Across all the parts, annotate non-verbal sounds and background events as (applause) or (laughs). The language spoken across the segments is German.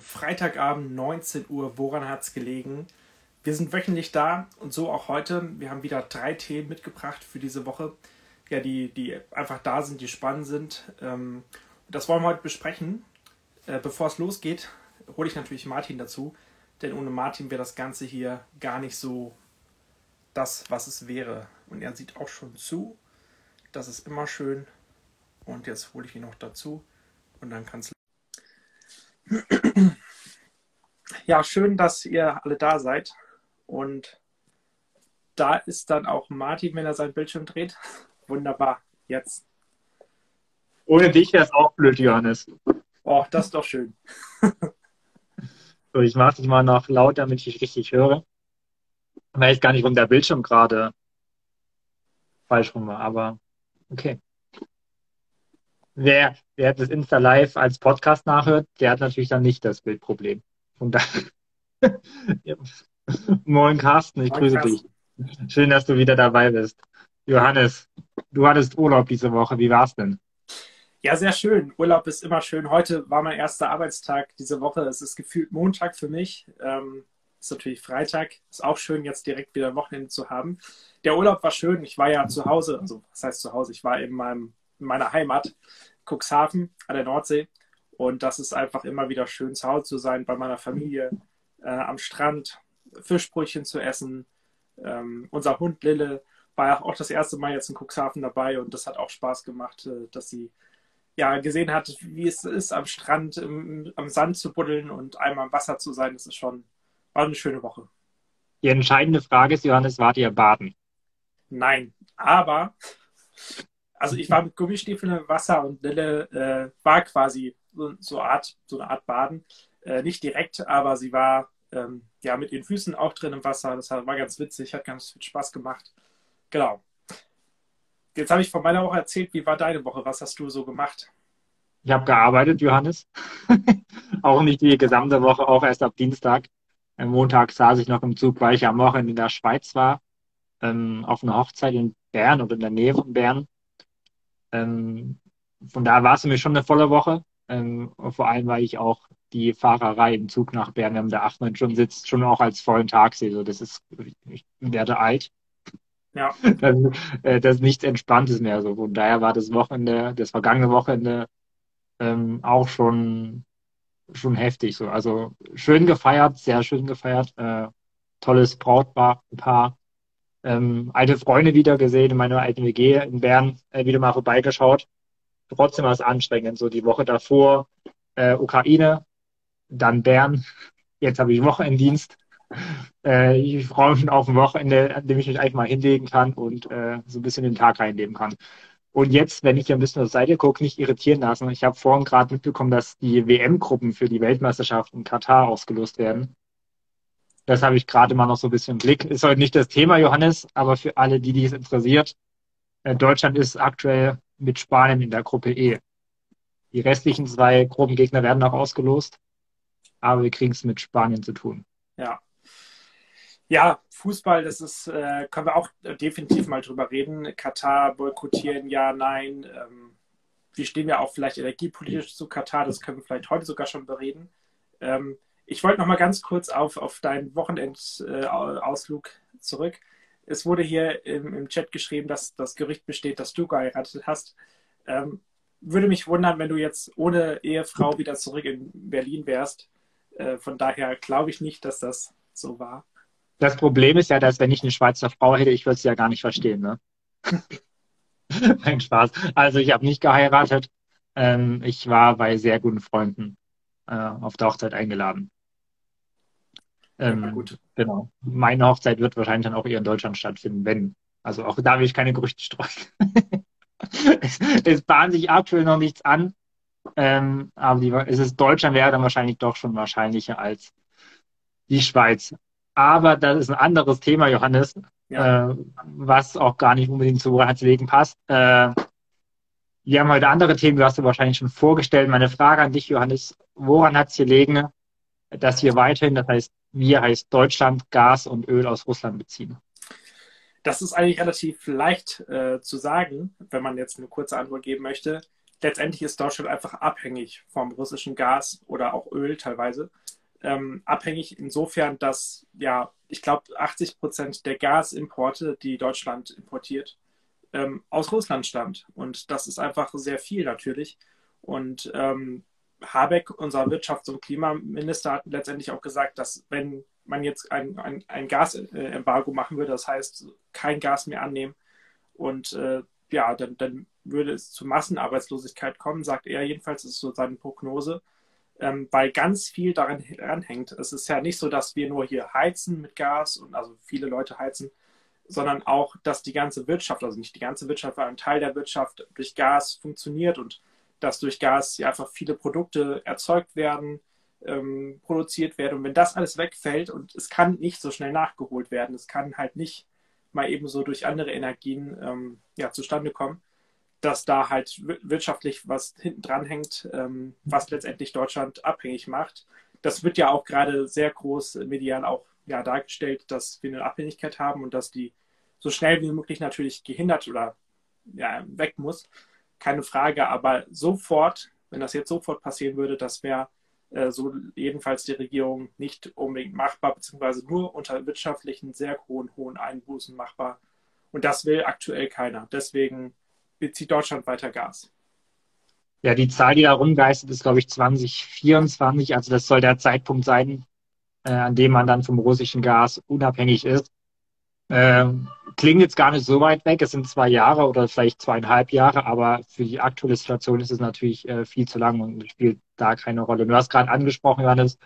Freitagabend, 19 Uhr. Woran hat es gelegen? Wir sind wöchentlich da und so auch heute. Wir haben wieder drei Themen mitgebracht für diese Woche, ja, die, die einfach da sind, die spannend sind. Ähm, das wollen wir heute besprechen. Äh, bevor es losgeht, hole ich natürlich Martin dazu, denn ohne Martin wäre das Ganze hier gar nicht so das, was es wäre. Und er sieht auch schon zu. Das ist immer schön. Und jetzt hole ich ihn noch dazu und dann kann es ja, schön, dass ihr alle da seid. Und da ist dann auch Martin, wenn er sein Bildschirm dreht. Wunderbar, jetzt. Ohne dich wäre es auch blöd, Johannes. Oh, das ist doch schön. (laughs) so, ich mache dich mal noch laut, damit ich dich richtig höre. Ich weiß gar nicht, warum der Bildschirm gerade falsch rum war, aber okay. Wer, wer das Insta Live als Podcast nachhört, der hat natürlich dann nicht das Bildproblem. Von daher. (laughs) Moin Carsten, ich Moin, grüße Carsten. dich. Schön, dass du wieder dabei bist. Johannes, du hattest Urlaub diese Woche. Wie war's denn? Ja, sehr schön. Urlaub ist immer schön. Heute war mein erster Arbeitstag diese Woche. Es ist gefühlt Montag für mich. Ähm, ist natürlich Freitag. Ist auch schön, jetzt direkt wieder Wochenende zu haben. Der Urlaub war schön. Ich war ja zu Hause. Also, was heißt zu Hause? Ich war in, meinem, in meiner Heimat Cuxhaven an der Nordsee. Und das ist einfach immer wieder schön, zu Hause zu sein, bei meiner Familie, äh, am Strand, Fischbrötchen zu essen. Ähm, unser Hund Lille war auch das erste Mal jetzt in Cuxhaven dabei und das hat auch Spaß gemacht, äh, dass sie ja gesehen hat, wie es ist, am Strand, im, am Sand zu buddeln und einmal im Wasser zu sein. Das ist schon, war eine schöne Woche. Die entscheidende Frage ist, Johannes, wart ihr baden? Nein, aber also ich war mit Gummistiefeln im Wasser und Lille äh, war quasi so, so, Art, so eine Art Baden. Äh, nicht direkt, aber sie war ähm, ja mit ihren Füßen auch drin im Wasser. Das war ganz witzig, hat ganz viel Spaß gemacht. Genau. Jetzt habe ich von meiner Woche erzählt. Wie war deine Woche? Was hast du so gemacht? Ich habe gearbeitet, Johannes. (laughs) auch nicht die gesamte Woche, auch erst ab Dienstag. Am Montag saß ich noch im Zug, weil ich am Wochenende in der Schweiz war, ähm, auf einer Hochzeit in Bern oder in der Nähe von Bern. Ähm, von daher war es für mich schon eine volle Woche. Ähm, vor allem, weil ich auch die Fahrerei im Zug nach Bern, wenn man da acht, Stunden sitzt, schon auch als vollen Tag sehe. So, das ist, ich werde alt. Ja. (laughs) Das, äh, das ist nichts Entspanntes mehr. So. Von daher war das Wochenende, das vergangene Wochenende ähm, auch schon, schon heftig. So. Also schön gefeiert, sehr schön gefeiert. Äh, tolles Brautpaar ähm, alte Freunde wieder gesehen, in meiner alten WG in Bern äh, wieder mal vorbeigeschaut. Trotzdem war es anstrengend. So die Woche davor äh, Ukraine, dann Bern. Jetzt habe ich Wochenenddienst. Äh, ich freue mich auf ein Wochenende, an dem ich mich einfach mal hinlegen kann und äh, so ein bisschen den Tag reinleben kann. Und jetzt, wenn ich hier ein bisschen die Seite gucke, nicht irritieren lassen. Ich habe vorhin gerade mitbekommen, dass die WM-Gruppen für die Weltmeisterschaft in Katar ausgelost werden. Das habe ich gerade mal noch so ein bisschen im Blick. Ist heute nicht das Thema, Johannes, aber für alle, die, die es interessiert, äh, Deutschland ist aktuell mit Spanien in der Gruppe E. Die restlichen zwei Gruppengegner werden auch ausgelost, aber wir kriegen es mit Spanien zu tun. Ja. Ja, Fußball, das ist, äh, können wir auch definitiv mal drüber reden. Katar boykottieren, ja, nein. Ähm, wie stehen wir auch vielleicht energiepolitisch zu Katar? Das können wir vielleicht heute sogar schon bereden. Ähm, ich wollte noch mal ganz kurz auf, auf deinen Wochenendausflug zurück. Es wurde hier im, im, Chat geschrieben, dass das Gerücht besteht, dass du geheiratet hast. Ähm, würde mich wundern, wenn du jetzt ohne Ehefrau wieder zurück in Berlin wärst. Äh, von daher glaube ich nicht, dass das so war. Das Problem ist ja, dass wenn ich eine Schweizer Frau hätte, ich würde es ja gar nicht verstehen. Ne? (laughs) Kein Spaß. Also ich habe nicht geheiratet. Ähm, ich war bei sehr guten Freunden äh, auf der Hochzeit eingeladen. Ähm, ja, gut. Genau. Meine Hochzeit wird wahrscheinlich dann auch eher in Deutschland stattfinden, wenn. Also auch da will ich keine Gerüchte streuen. (laughs) es, es bahnt sich aktuell noch nichts an. Ähm, aber die, es ist Deutschland wäre dann wahrscheinlich doch schon wahrscheinlicher als die Schweiz. Aber das ist ein anderes Thema, Johannes, ja. äh, was auch gar nicht unbedingt zu Herzlegen passt. Äh, wir haben heute andere Themen, du hast du wahrscheinlich schon vorgestellt. Meine Frage an dich, Johannes, woran hat es gelegen, dass wir weiterhin, das heißt, wir heißt Deutschland, Gas und Öl aus Russland beziehen? Das ist eigentlich relativ leicht äh, zu sagen, wenn man jetzt eine kurze Antwort geben möchte. letztendlich ist Deutschland einfach abhängig vom russischen Gas oder auch Öl teilweise. Ähm, abhängig insofern, dass ja, ich glaube, 80 Prozent der Gasimporte, die Deutschland importiert, ähm, aus Russland stammt. Und das ist einfach sehr viel natürlich. Und ähm, Habeck, unser Wirtschafts- und Klimaminister, hat letztendlich auch gesagt, dass wenn man jetzt ein, ein, ein Gasembargo machen würde, das heißt kein Gas mehr annehmen und äh, ja, dann, dann würde es zu Massenarbeitslosigkeit kommen, sagt er jedenfalls, ist so seine Prognose, ähm, weil ganz viel daran, daran hängt. Es ist ja nicht so, dass wir nur hier heizen mit Gas und also viele Leute heizen, sondern auch, dass die ganze Wirtschaft, also nicht die ganze Wirtschaft, aber ein Teil der Wirtschaft durch Gas funktioniert und dass durch Gas ja einfach viele Produkte erzeugt werden, ähm, produziert werden. Und wenn das alles wegfällt und es kann nicht so schnell nachgeholt werden, es kann halt nicht mal eben so durch andere Energien ähm, ja, zustande kommen, dass da halt wirtschaftlich was hinten dran hängt, ähm, was letztendlich Deutschland abhängig macht. Das wird ja auch gerade sehr groß medial auch ja, dargestellt, dass wir eine Abhängigkeit haben und dass die so schnell wie möglich natürlich gehindert oder ja, weg muss. Keine Frage, aber sofort, wenn das jetzt sofort passieren würde, das wäre äh, so jedenfalls die Regierung nicht unbedingt machbar, beziehungsweise nur unter wirtschaftlichen sehr hohen, hohen Einbußen machbar. Und das will aktuell keiner. Deswegen bezieht Deutschland weiter Gas. Ja, die Zahl, die da rumgeistert, ist, glaube ich, 2024. Also das soll der Zeitpunkt sein, äh, an dem man dann vom russischen Gas unabhängig ist. Ähm, klingt jetzt gar nicht so weit weg. Es sind zwei Jahre oder vielleicht zweieinhalb Jahre, aber für die aktuelle Situation ist es natürlich äh, viel zu lang und spielt da keine Rolle. Du hast gerade angesprochen, Johannes,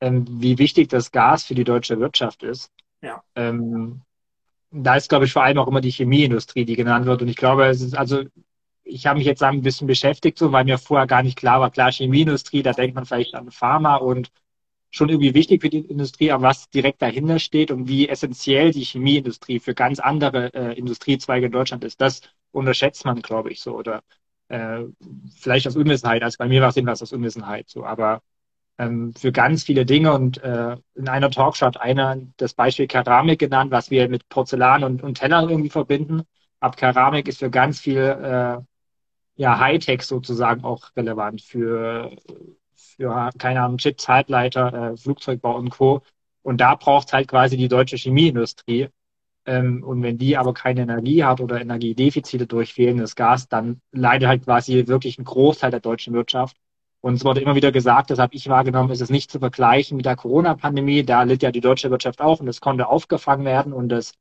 ähm, wie wichtig das Gas für die deutsche Wirtschaft ist. Ja. Ähm, da ist, glaube ich, vor allem auch immer die Chemieindustrie, die genannt wird. Und ich glaube, es ist also, ich habe mich jetzt ein bisschen beschäftigt, so, weil mir vorher gar nicht klar war, klar, Chemieindustrie, da denkt man vielleicht an Pharma und schon irgendwie wichtig für die Industrie, aber was direkt dahinter steht und wie essentiell die Chemieindustrie für ganz andere äh, Industriezweige in Deutschland ist, das unterschätzt man, glaube ich, so. Oder äh, vielleicht aus Unwissenheit. Also bei mir war es jedenfalls aus Unwissenheit so. Aber ähm, für ganz viele Dinge und äh, in einer Talkshow hat einer das Beispiel Keramik genannt, was wir mit Porzellan und, und Tellern irgendwie verbinden. Ab Keramik ist für ganz viel äh, ja, Hightech sozusagen auch relevant für für, keine Ahnung, Chips, Halbleiter, äh, Flugzeugbau und Co. Und da braucht halt quasi die deutsche Chemieindustrie. Ähm, und wenn die aber keine Energie hat oder Energiedefizite durch fehlendes Gas, dann leidet halt quasi wirklich ein Großteil der deutschen Wirtschaft. Und es wurde immer wieder gesagt, das habe ich wahrgenommen, ist es nicht zu vergleichen mit der Corona-Pandemie. Da litt ja die deutsche Wirtschaft auch und es konnte aufgefangen werden und das,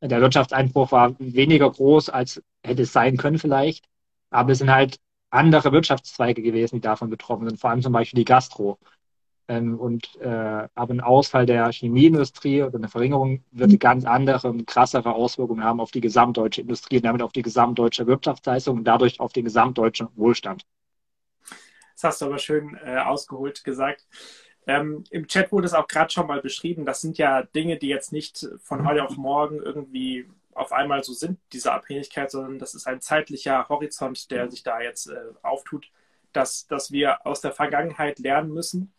der Wirtschaftseinbruch war weniger groß, als hätte es sein können vielleicht. Aber es sind halt andere Wirtschaftszweige gewesen, die davon betroffen sind, vor allem zum Beispiel die Gastro. Ähm, und äh, aber ein Ausfall der Chemieindustrie oder eine Verringerung wird mhm. ganz andere und krassere Auswirkungen haben auf die gesamtdeutsche Industrie und damit auf die gesamtdeutsche Wirtschaftsleistung und dadurch auf den gesamtdeutschen Wohlstand. Das hast du aber schön äh, ausgeholt gesagt. Ähm, Im Chat wurde es auch gerade schon mal beschrieben. Das sind ja Dinge, die jetzt nicht von heute auf morgen irgendwie auf einmal so sind, diese Abhängigkeit, sondern das ist ein zeitlicher Horizont, der sich da jetzt äh, auftut, dass, dass wir aus der Vergangenheit lernen müssen.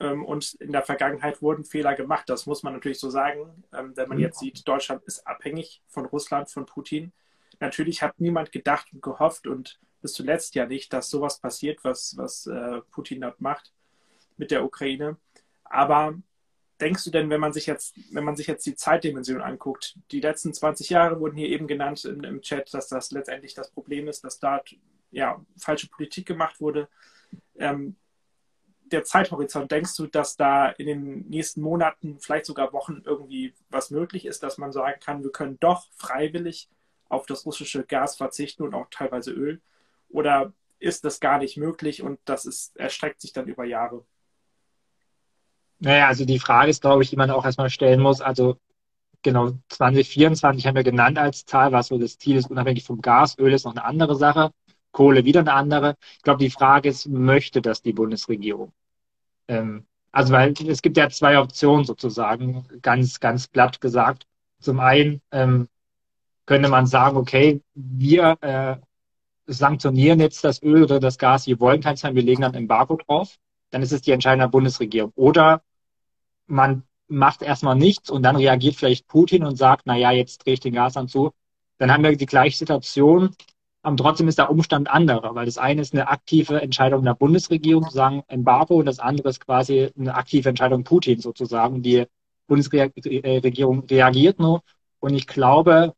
Ähm, und in der Vergangenheit wurden Fehler gemacht. Das muss man natürlich so sagen. Ähm, wenn man mhm. jetzt sieht, Deutschland ist abhängig von Russland, von Putin. Natürlich hat niemand gedacht und gehofft und bis zuletzt ja nicht, dass sowas passiert, was, was äh, Putin dort macht mit der Ukraine. Aber denkst du denn, wenn man sich jetzt, wenn man sich jetzt die Zeitdimension anguckt, die letzten 20 Jahre wurden hier eben genannt im, im Chat, dass das letztendlich das Problem ist, dass da ja falsche Politik gemacht wurde. Ähm, der Zeithorizont, denkst du, dass da in den nächsten Monaten, vielleicht sogar Wochen irgendwie was möglich ist, dass man sagen kann, wir können doch freiwillig auf das russische Gas verzichten und auch teilweise Öl? Oder ist das gar nicht möglich und das ist, erstreckt sich dann über Jahre? Naja, also die Frage ist, glaube ich, die man auch erstmal stellen muss. Also genau, 2024 haben wir genannt als Zahl, was so das Ziel ist, unabhängig vom Gas. Öl ist noch eine andere Sache, Kohle wieder eine andere. Ich glaube, die Frage ist, möchte das die Bundesregierung? Ähm, also, weil es gibt ja zwei Optionen sozusagen, ganz, ganz platt gesagt. Zum einen ähm, könnte man sagen, okay, wir äh, sanktionieren jetzt das Öl oder das Gas, wir wollen keins haben, wir legen dann Embargo drauf. Dann ist es die Entscheidung der Bundesregierung. Oder man macht erstmal nichts und dann reagiert vielleicht Putin und sagt, na ja, jetzt drehe ich den Gashahn zu. Dann haben wir die gleiche Situation, Aber trotzdem ist der Umstand anderer, weil das eine ist eine aktive Entscheidung der Bundesregierung, zu sagen Embargo, und das andere ist quasi eine aktive Entscheidung Putin sozusagen. Die Bundesregierung reagiert nur. Und ich glaube,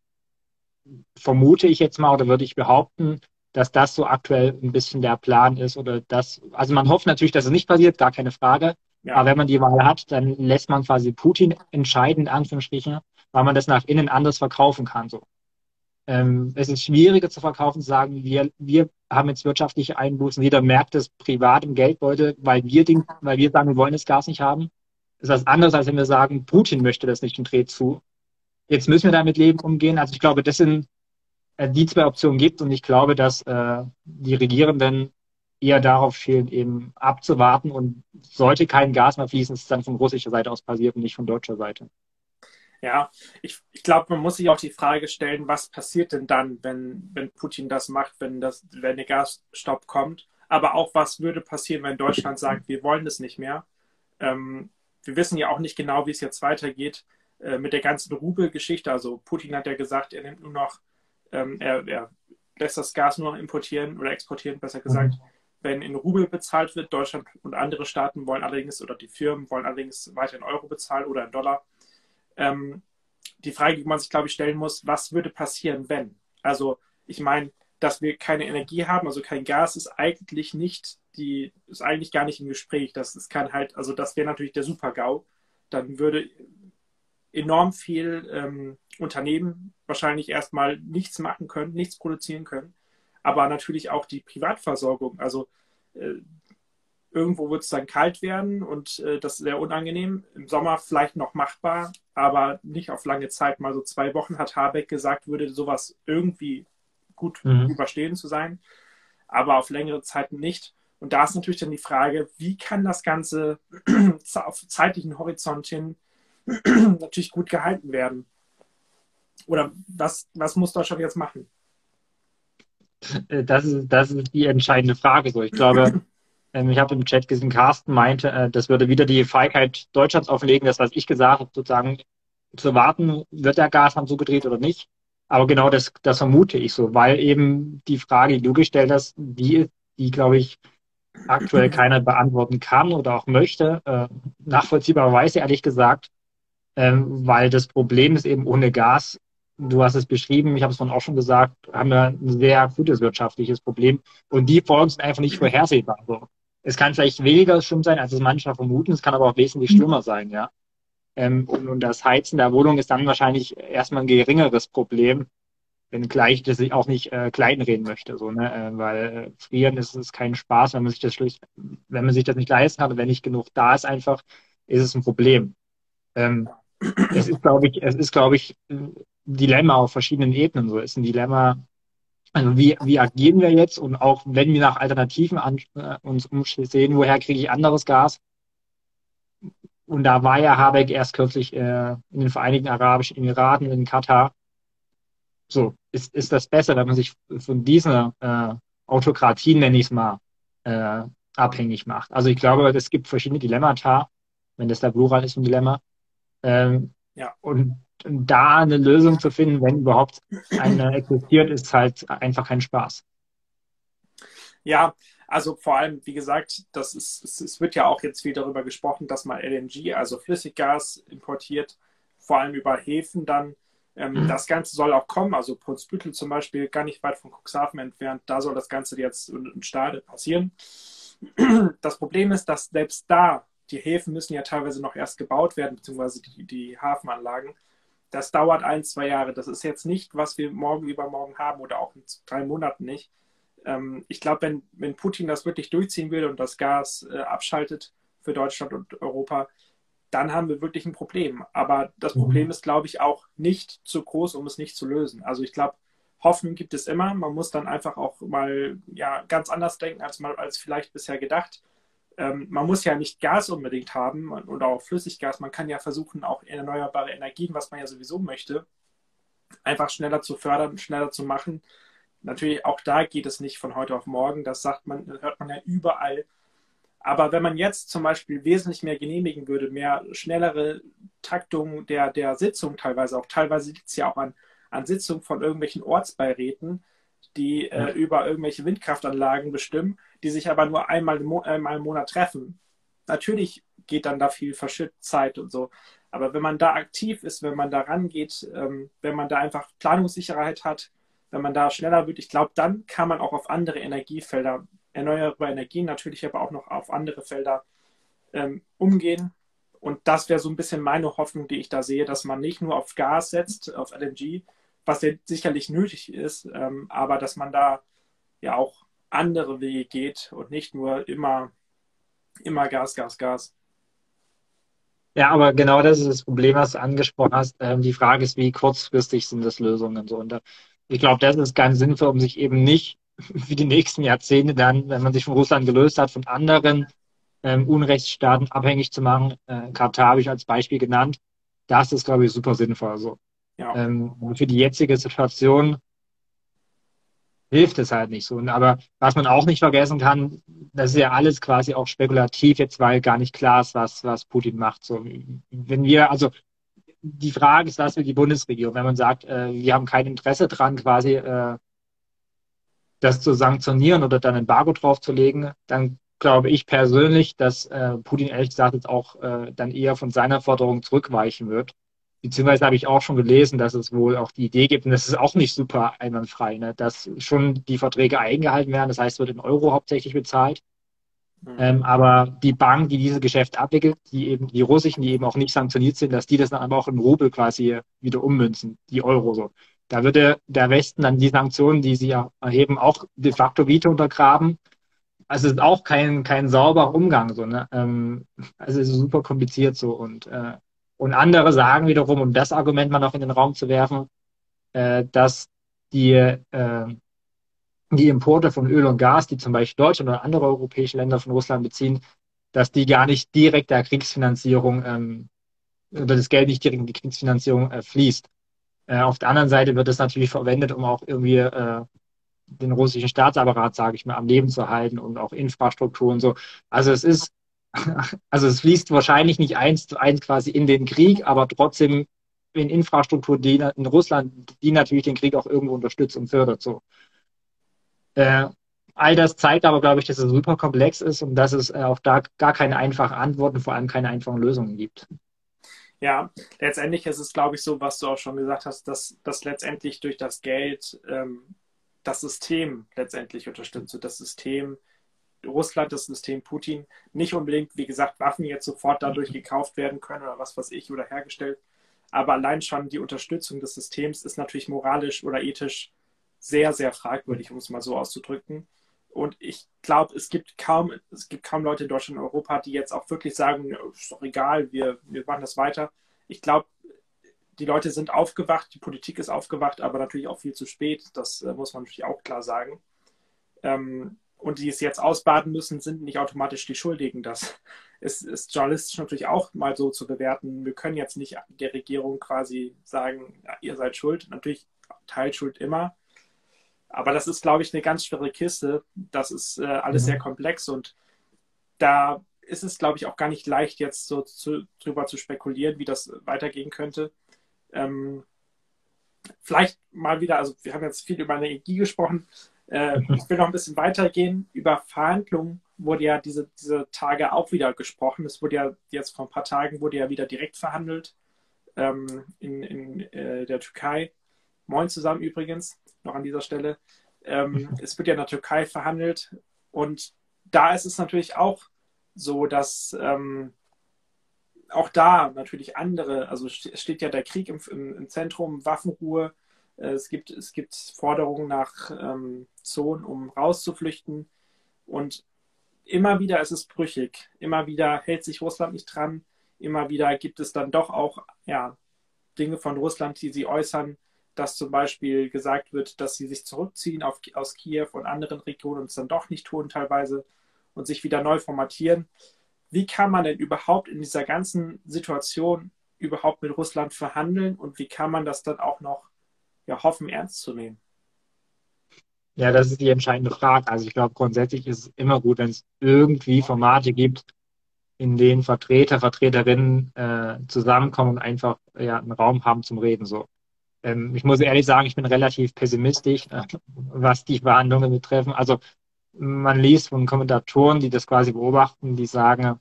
vermute ich jetzt mal oder würde ich behaupten, dass das so aktuell ein bisschen der Plan ist oder das, also man hofft natürlich, dass es nicht passiert, gar keine Frage. Ja. Aber wenn man die Wahl hat, dann lässt man quasi Putin entscheiden, in Anführungsstrichen, weil man das nach innen anders verkaufen kann. So. Ähm, es ist schwieriger zu verkaufen, zu sagen, wir, wir haben jetzt wirtschaftliche Einbußen, jeder merkt es privat im Geldbeutel, weil wir, den, weil wir sagen, wir wollen das Gas nicht haben. Das ist was anderes, als wenn wir sagen, Putin möchte das nicht und dreht zu. Jetzt müssen wir damit leben, umgehen. Also ich glaube, das sind äh, die zwei Optionen gibt und ich glaube, dass äh, die Regierenden eher darauf schielen, eben abzuwarten und sollte kein Gas mehr fließen, ist es dann von russischer Seite aus passiert und nicht von deutscher Seite. Ja, ich, ich glaube, man muss sich auch die Frage stellen, was passiert denn dann, wenn, wenn Putin das macht, wenn, das, wenn der Gasstopp kommt. Aber auch, was würde passieren, wenn Deutschland sagt, wir wollen das nicht mehr. Ähm, wir wissen ja auch nicht genau, wie es jetzt weitergeht äh, mit der ganzen Rubel-Geschichte. Also Putin hat ja gesagt, er nimmt nur noch, ähm, er, er, lässt das Gas nur noch importieren oder exportieren, besser gesagt, mhm. Wenn in Rubel bezahlt wird. Deutschland und andere Staaten wollen allerdings, oder die Firmen wollen allerdings weiter in Euro bezahlen oder in Dollar ähm, die Frage, die man sich, glaube ich, stellen muss, was würde passieren, wenn? Also, ich meine, dass wir keine Energie haben, also kein Gas, ist eigentlich nicht die, ist eigentlich gar nicht im Gespräch. Das, das kann halt, also das wäre natürlich der Super-GAU. Dann würde enorm viel ähm, Unternehmen wahrscheinlich erstmal nichts machen können, nichts produzieren können. Aber natürlich auch die Privatversorgung. Also äh, Irgendwo wird es dann kalt werden und äh, das ist sehr unangenehm. Im Sommer vielleicht noch machbar, aber nicht auf lange Zeit. Mal so zwei Wochen hat Habeck gesagt, würde sowas irgendwie gut mhm. überstehen zu sein, aber auf längere Zeiten nicht. Und da ist natürlich dann die Frage, wie kann das Ganze (clears throat) auf zeitlichen Horizont hin (clears throat) natürlich gut gehalten werden? Oder was, was muss Deutschland jetzt machen? Äh, das ist, das ist die entscheidende Frage. So, ich glaube, (laughs) Ähm, ich habe im Chat gesehen, Carsten meinte, äh, das würde wieder die Feigheit Deutschlands auflegen, das, was ich gesagt habe, sozusagen zu warten, wird der Gashahn zugedreht oder nicht. Aber genau das, das vermute ich so, weil eben die Frage, die du gestellt hast, die, die glaube ich, aktuell (clears throat) keiner beantworten kann oder auch möchte, äh, nachvollziehbarerweise ehrlich gesagt, ähm, weil das Problem ist eben ohne Gas, du hast es beschrieben, ich habe es von auch schon gesagt, haben wir ein sehr akutes wirtschaftliches Problem und die Folgen sind einfach nicht vorhersehbar. So es kann vielleicht weniger schlimm sein, als es manchmal vermuten, es kann aber auch wesentlich mhm. schlimmer sein, ja. Ähm, und, und, das Heizen der Wohnung ist dann wahrscheinlich erstmal ein geringeres Problem, wenngleich das ich auch nicht äh, kleinreden möchte, so, ne? Äh, weil äh, frieren ist, ist kein Spaß, wenn man sich das schlicht, wenn man sich das nicht leisten kann und wenn nicht genug da ist einfach, ist es ein Problem. Ähm, es ist, glaube ich, es ist, glaube ich, Dilemma auf verschiedenen Ebenen. So ist ein Dilemma also wie, wie agieren wir jetzt und auch wenn wir nach Alternativen an, äh, uns umsehen, woher kriege ich anderes Gas? Und da war ja Habeck erst kürzlich äh, in den Vereinigten Arabischen Emiraten, in Katar. So, ist, ist das besser, wenn man sich von dieser äh, Autokratie, nenne ich es mal, äh, abhängig macht? Also ich glaube, es gibt verschiedene Dilemmata, wenn das der Plural ist, ein Dilemma. Ähm, ja. Und da eine Lösung zu finden, wenn überhaupt eine existiert, ist halt einfach kein Spaß. Ja, also vor allem, wie gesagt, das ist, es, es wird ja auch jetzt viel darüber gesprochen, dass man LNG, also Flüssiggas, importiert, vor allem über Häfen dann. Ähm, mhm. Das Ganze soll auch kommen, also Brunsbüttel zum Beispiel, gar nicht weit von Cuxhaven entfernt, da soll das Ganze jetzt in Stade passieren. (clears throat) Das Problem ist, dass selbst da, die Häfen müssen ja teilweise noch erst gebaut werden, beziehungsweise die, die Hafenanlagen das dauert ein, zwei Jahre. Das ist jetzt nicht, was wir morgen übermorgen haben oder auch in drei Monaten nicht. Ähm, ich glaube, wenn, wenn Putin das wirklich durchziehen will und das Gas äh, abschaltet für Deutschland und Europa, dann haben wir wirklich ein Problem. Aber das mhm. Problem ist, glaube ich, auch nicht zu groß, um es nicht zu lösen. Also ich glaube, Hoffnung gibt es immer. Man muss dann einfach auch mal ja, ganz anders denken, als, mal, als vielleicht bisher gedacht ähm, man muss ja nicht Gas unbedingt haben oder auch Flüssiggas. Man kann ja versuchen, auch erneuerbare Energien, was man ja sowieso möchte, einfach schneller zu fördern, schneller zu machen. Natürlich, auch da geht es nicht von heute auf morgen. Das sagt man, hört man ja überall. Aber wenn man jetzt zum Beispiel wesentlich mehr genehmigen würde, mehr schnellere Taktung der, der Sitzung teilweise, auch teilweise liegt es ja auch an, an Sitzungen von irgendwelchen Ortsbeiräten, die äh, über irgendwelche Windkraftanlagen bestimmen, die sich aber nur einmal im, Mo einmal im Monat treffen. Natürlich geht dann da viel verschüttet Zeit und so. Aber wenn man da aktiv ist, wenn man da rangeht, ähm, wenn man da einfach Planungssicherheit hat, wenn man da schneller wird, ich glaube, dann kann man auch auf andere Energiefelder, erneuerbare Energien natürlich, aber auch noch auf andere Felder ähm, umgehen. Und das wäre so ein bisschen meine Hoffnung, die ich da sehe, dass man nicht nur auf Gas setzt, auf LNG, was ja sicherlich nötig ist, ähm, aber dass man da ja auch andere Wege geht und nicht nur immer, immer Gas, Gas, Gas. Ja, aber genau das ist das Problem, was du angesprochen hast. Ähm, die Frage ist, wie kurzfristig sind das Lösungen so. Und ich glaube, das ist ganz sinnvoll, um sich eben nicht (laughs) für die nächsten Jahrzehnte dann, wenn man sich von Russland gelöst hat, von anderen ähm, Unrechtsstaaten abhängig zu machen. Äh, Katar habe ich als Beispiel genannt. Das ist, glaube ich, super sinnvoll. So. Ja. Ähm, für die jetzige Situation hilft es halt nicht so. Aber was man auch nicht vergessen kann, das ist ja alles quasi auch spekulativ jetzt, weil gar nicht klar ist, was, was Putin macht. So, wenn wir, also die Frage ist, was will die Bundesregierung, wenn man sagt, äh, wir haben kein Interesse dran, quasi äh, das zu sanktionieren oder dann ein Embargo draufzulegen, dann glaube ich persönlich, dass äh, Putin ehrlich gesagt jetzt auch äh, dann eher von seiner Forderung zurückweichen wird. Beziehungsweise habe ich auch schon gelesen, dass es wohl auch die Idee gibt, und das ist auch nicht super einwandfrei, ne, dass schon die Verträge eingehalten werden. Das heißt, wird in Euro hauptsächlich bezahlt. Mhm. Ähm, aber die Bank, die dieses Geschäft abwickelt, die eben, die russischen, die eben auch nicht sanktioniert sind, dass die das dann aber auch in Rubel quasi wieder ummünzen, die Euro so. Da würde der Westen dann die Sanktionen, die sie erheben, auch de facto wieder untergraben. Also es ist auch kein, kein sauberer Umgang, so, ne? Ähm, also es ist super kompliziert so und äh, und andere sagen wiederum, um das Argument mal noch in den Raum zu werfen, äh, dass die, äh, die Importe von Öl und Gas, die zum Beispiel Deutschland oder andere europäische Länder von Russland beziehen, dass die gar nicht direkt der Kriegsfinanzierung ähm, oder das Geld nicht direkt in die Kriegsfinanzierung äh, fließt. Äh, auf der anderen Seite wird es natürlich verwendet, um auch irgendwie äh, den russischen Staatsapparat, sage ich mal, am Leben zu halten und auch Infrastruktur und so. Also es ist also es fließt wahrscheinlich nicht eins zu eins quasi in den Krieg, aber trotzdem in Infrastruktur, die in Russland, die natürlich den Krieg auch irgendwo unterstützt und fördert. So. Äh, all das zeigt aber, glaube ich, dass es super komplex ist und dass es äh, auch da gar keine einfachen Antworten, vor allem keine einfachen Lösungen gibt. Ja, letztendlich ist es, glaube ich, so, was du auch schon gesagt hast, dass, dass letztendlich durch das Geld ähm, das System letztendlich unterstützt, das System Russland, das System Putin, nicht unbedingt, wie gesagt, Waffen jetzt sofort dadurch gekauft werden können oder was weiß ich oder hergestellt. Aber allein schon die Unterstützung des Systems ist natürlich moralisch oder ethisch sehr, sehr fragwürdig, um es mal so auszudrücken. Und ich glaube, es gibt kaum, es gibt kaum Leute in Deutschland und Europa, die jetzt auch wirklich sagen, ist doch egal, wir, wir machen das weiter. Ich glaube, die Leute sind aufgewacht, die Politik ist aufgewacht, aber natürlich auch viel zu spät. Das äh, muss man natürlich auch klar sagen. Ähm, und die es jetzt ausbaden müssen, sind nicht automatisch die Schuldigen. Das ist, ist journalistisch natürlich auch mal so zu bewerten. Wir können jetzt nicht der Regierung quasi sagen, ja, ihr seid schuld. Natürlich Teilschuld immer. Aber das ist, glaube ich, eine ganz schwere Kiste. Das ist äh, alles mhm. sehr komplex und da ist es, glaube ich, auch gar nicht leicht, jetzt so zu, drüber zu spekulieren, wie das weitergehen könnte. Ähm, vielleicht mal wieder, also wir haben jetzt viel über Energie gesprochen. Äh, ich will noch ein bisschen weitergehen. Über Verhandlungen wurde ja diese, diese Tage auch wieder gesprochen. Es wurde ja jetzt vor ein paar Tagen wurde ja wieder direkt verhandelt ähm, in, in äh, der Türkei. Moin zusammen übrigens, noch an dieser Stelle. Ähm, es wird ja in der Türkei verhandelt und da ist es natürlich auch so, dass ähm, auch da natürlich andere, also steht ja der Krieg im, im, im Zentrum, Waffenruhe, es gibt, es gibt Forderungen nach ähm, Zonen, um rauszuflüchten. Und immer wieder ist es brüchig. Immer wieder hält sich Russland nicht dran. Immer wieder gibt es dann doch auch ja, Dinge von Russland, die sie äußern, dass zum Beispiel gesagt wird, dass sie sich zurückziehen auf, aus Kiew und anderen Regionen und es dann doch nicht tun teilweise und sich wieder neu formatieren. Wie kann man denn überhaupt in dieser ganzen Situation überhaupt mit Russland verhandeln und wie kann man das dann auch noch ja, hoffen, ernst zu nehmen? Ja, das ist die entscheidende Frage. Also ich glaube, grundsätzlich ist es immer gut, wenn es irgendwie Formate gibt, in denen Vertreter, Vertreterinnen äh, zusammenkommen und einfach ja, einen Raum haben zum Reden. So. Ähm, ich muss ehrlich sagen, ich bin relativ pessimistisch, äh, was die Verhandlungen betreffen. Also man liest von Kommentatoren, die das quasi beobachten, die sagen,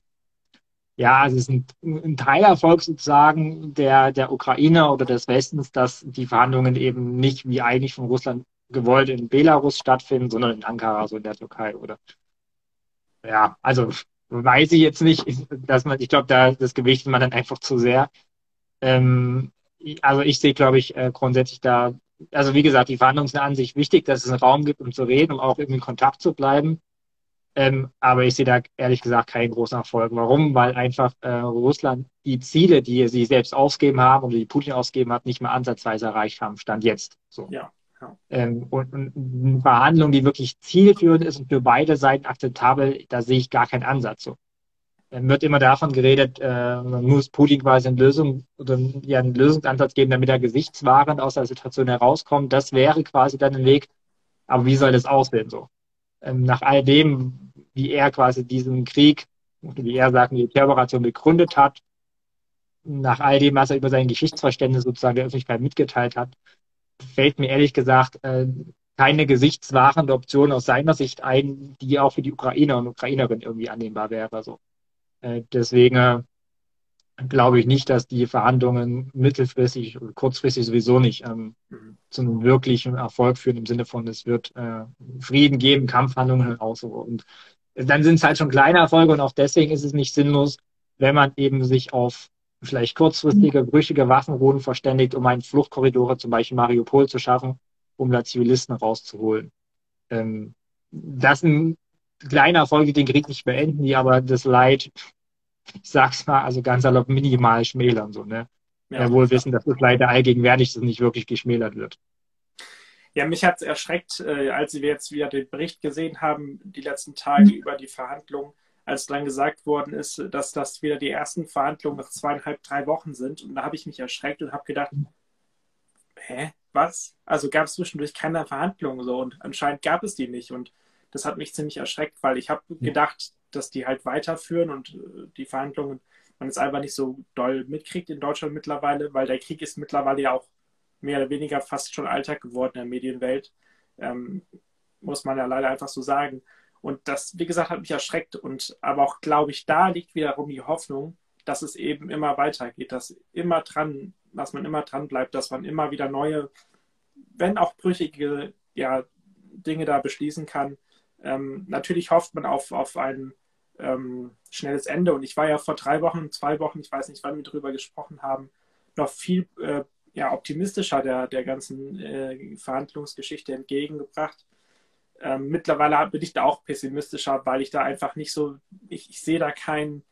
ja, es ist ein, ein Teilerfolg sozusagen der, der Ukraine oder des Westens, dass die Verhandlungen eben nicht wie eigentlich von Russland gewollt in Belarus stattfinden, sondern in Ankara, so in der Türkei oder ja, also weiß ich jetzt nicht, dass man, ich glaube, da das gewichtet man dann einfach zu sehr. Ähm, also ich sehe, glaube ich, äh, grundsätzlich da, also wie gesagt, die Verhandlungen sind an sich wichtig, dass es einen Raum gibt, um zu reden, um auch irgendwie in Kontakt zu bleiben. Ähm, aber ich sehe da ehrlich gesagt keinen großen Erfolg. Warum? Weil einfach äh, Russland die Ziele, die sie selbst ausgegeben haben oder die Putin ausgegeben hat, nicht mehr ansatzweise erreicht haben, stand jetzt. So. Ja. ja. Ähm, und, und eine Verhandlung, die wirklich zielführend ist und für beide Seiten akzeptabel, da sehe ich gar keinen Ansatz. So. Dann wird immer davon geredet, äh, man muss Putin quasi eine Lösung oder ja, einen Lösungsansatz geben, damit er gesichtswahrend aus der Situation herauskommt. Das wäre quasi dann ein Weg. Aber wie soll das aussehen so? Ähm, nach all dem, wie er quasi diesen Krieg, wie er sagt, die Terroration begründet hat, nach all dem, was er über sein Geschichtsverständnis sozusagen der Öffentlichkeit mitgeteilt hat, fällt mir ehrlich gesagt äh, keine gesichtswahrende Option aus seiner Sicht ein, die auch für die Ukrainer und Ukrainerinnen irgendwie annehmbar wäre. So. Äh, deswegen äh, glaube ich nicht, dass die Verhandlungen mittelfristig und kurzfristig sowieso nicht ähm, mhm. zu einem wirklichen Erfolg führen im Sinne von, es wird äh, Frieden geben, Kampfhandlungen heraus. Und dann sind es halt schon kleine Erfolge und auch deswegen ist es nicht sinnlos, wenn man eben sich auf vielleicht kurzfristige, brüchige Waffenruhen verständigt, um einen Fluchtkorridor, zum Beispiel Mariupol, zu schaffen, um da Zivilisten rauszuholen. Ähm, das sind kleine Erfolge, die den Krieg nicht beenden, die aber das Leid, ich sag's mal, also ganz salopp minimal schmälern, so, ne? Ja, wohl wissen, dass das Leid allgegenwärtig ist und nicht wirklich geschmälert wird. Ja, mich hat es erschreckt, äh, als wir jetzt wieder den Bericht gesehen haben, die letzten Tage mhm. über die Verhandlungen, als dann gesagt worden ist, dass das wieder die ersten Verhandlungen nach zweieinhalb, drei Wochen sind. Und da habe ich mich erschreckt und habe gedacht, hä, was? Also gab es zwischendurch keine Verhandlungen so und anscheinend gab es die nicht. Und das hat mich ziemlich erschreckt, weil ich habe gedacht, dass die halt weiterführen und äh, die Verhandlungen man es einfach nicht so doll mitkriegt in Deutschland mittlerweile, weil der Krieg ist mittlerweile ja auch mehr oder weniger fast schon Alltag geworden in der Medienwelt. Ähm, muss man ja leider einfach so sagen. Und das, wie gesagt, hat mich erschreckt. Und aber auch, glaube ich, da liegt wiederum die Hoffnung, dass es eben immer weitergeht, dass immer dran, dass man immer dran bleibt, dass man immer wieder neue, wenn auch brüchige ja, Dinge da beschließen kann. Ähm, natürlich hofft man auf, auf ein ähm, schnelles Ende. Und ich war ja vor drei Wochen, zwei Wochen, ich weiß nicht, wann wir darüber gesprochen haben, noch viel äh, ja, optimistischer der, der ganzen äh, Verhandlungsgeschichte entgegengebracht. Ähm, mittlerweile bin ich da auch pessimistischer, weil ich da einfach nicht so, ich, ich sehe da keinen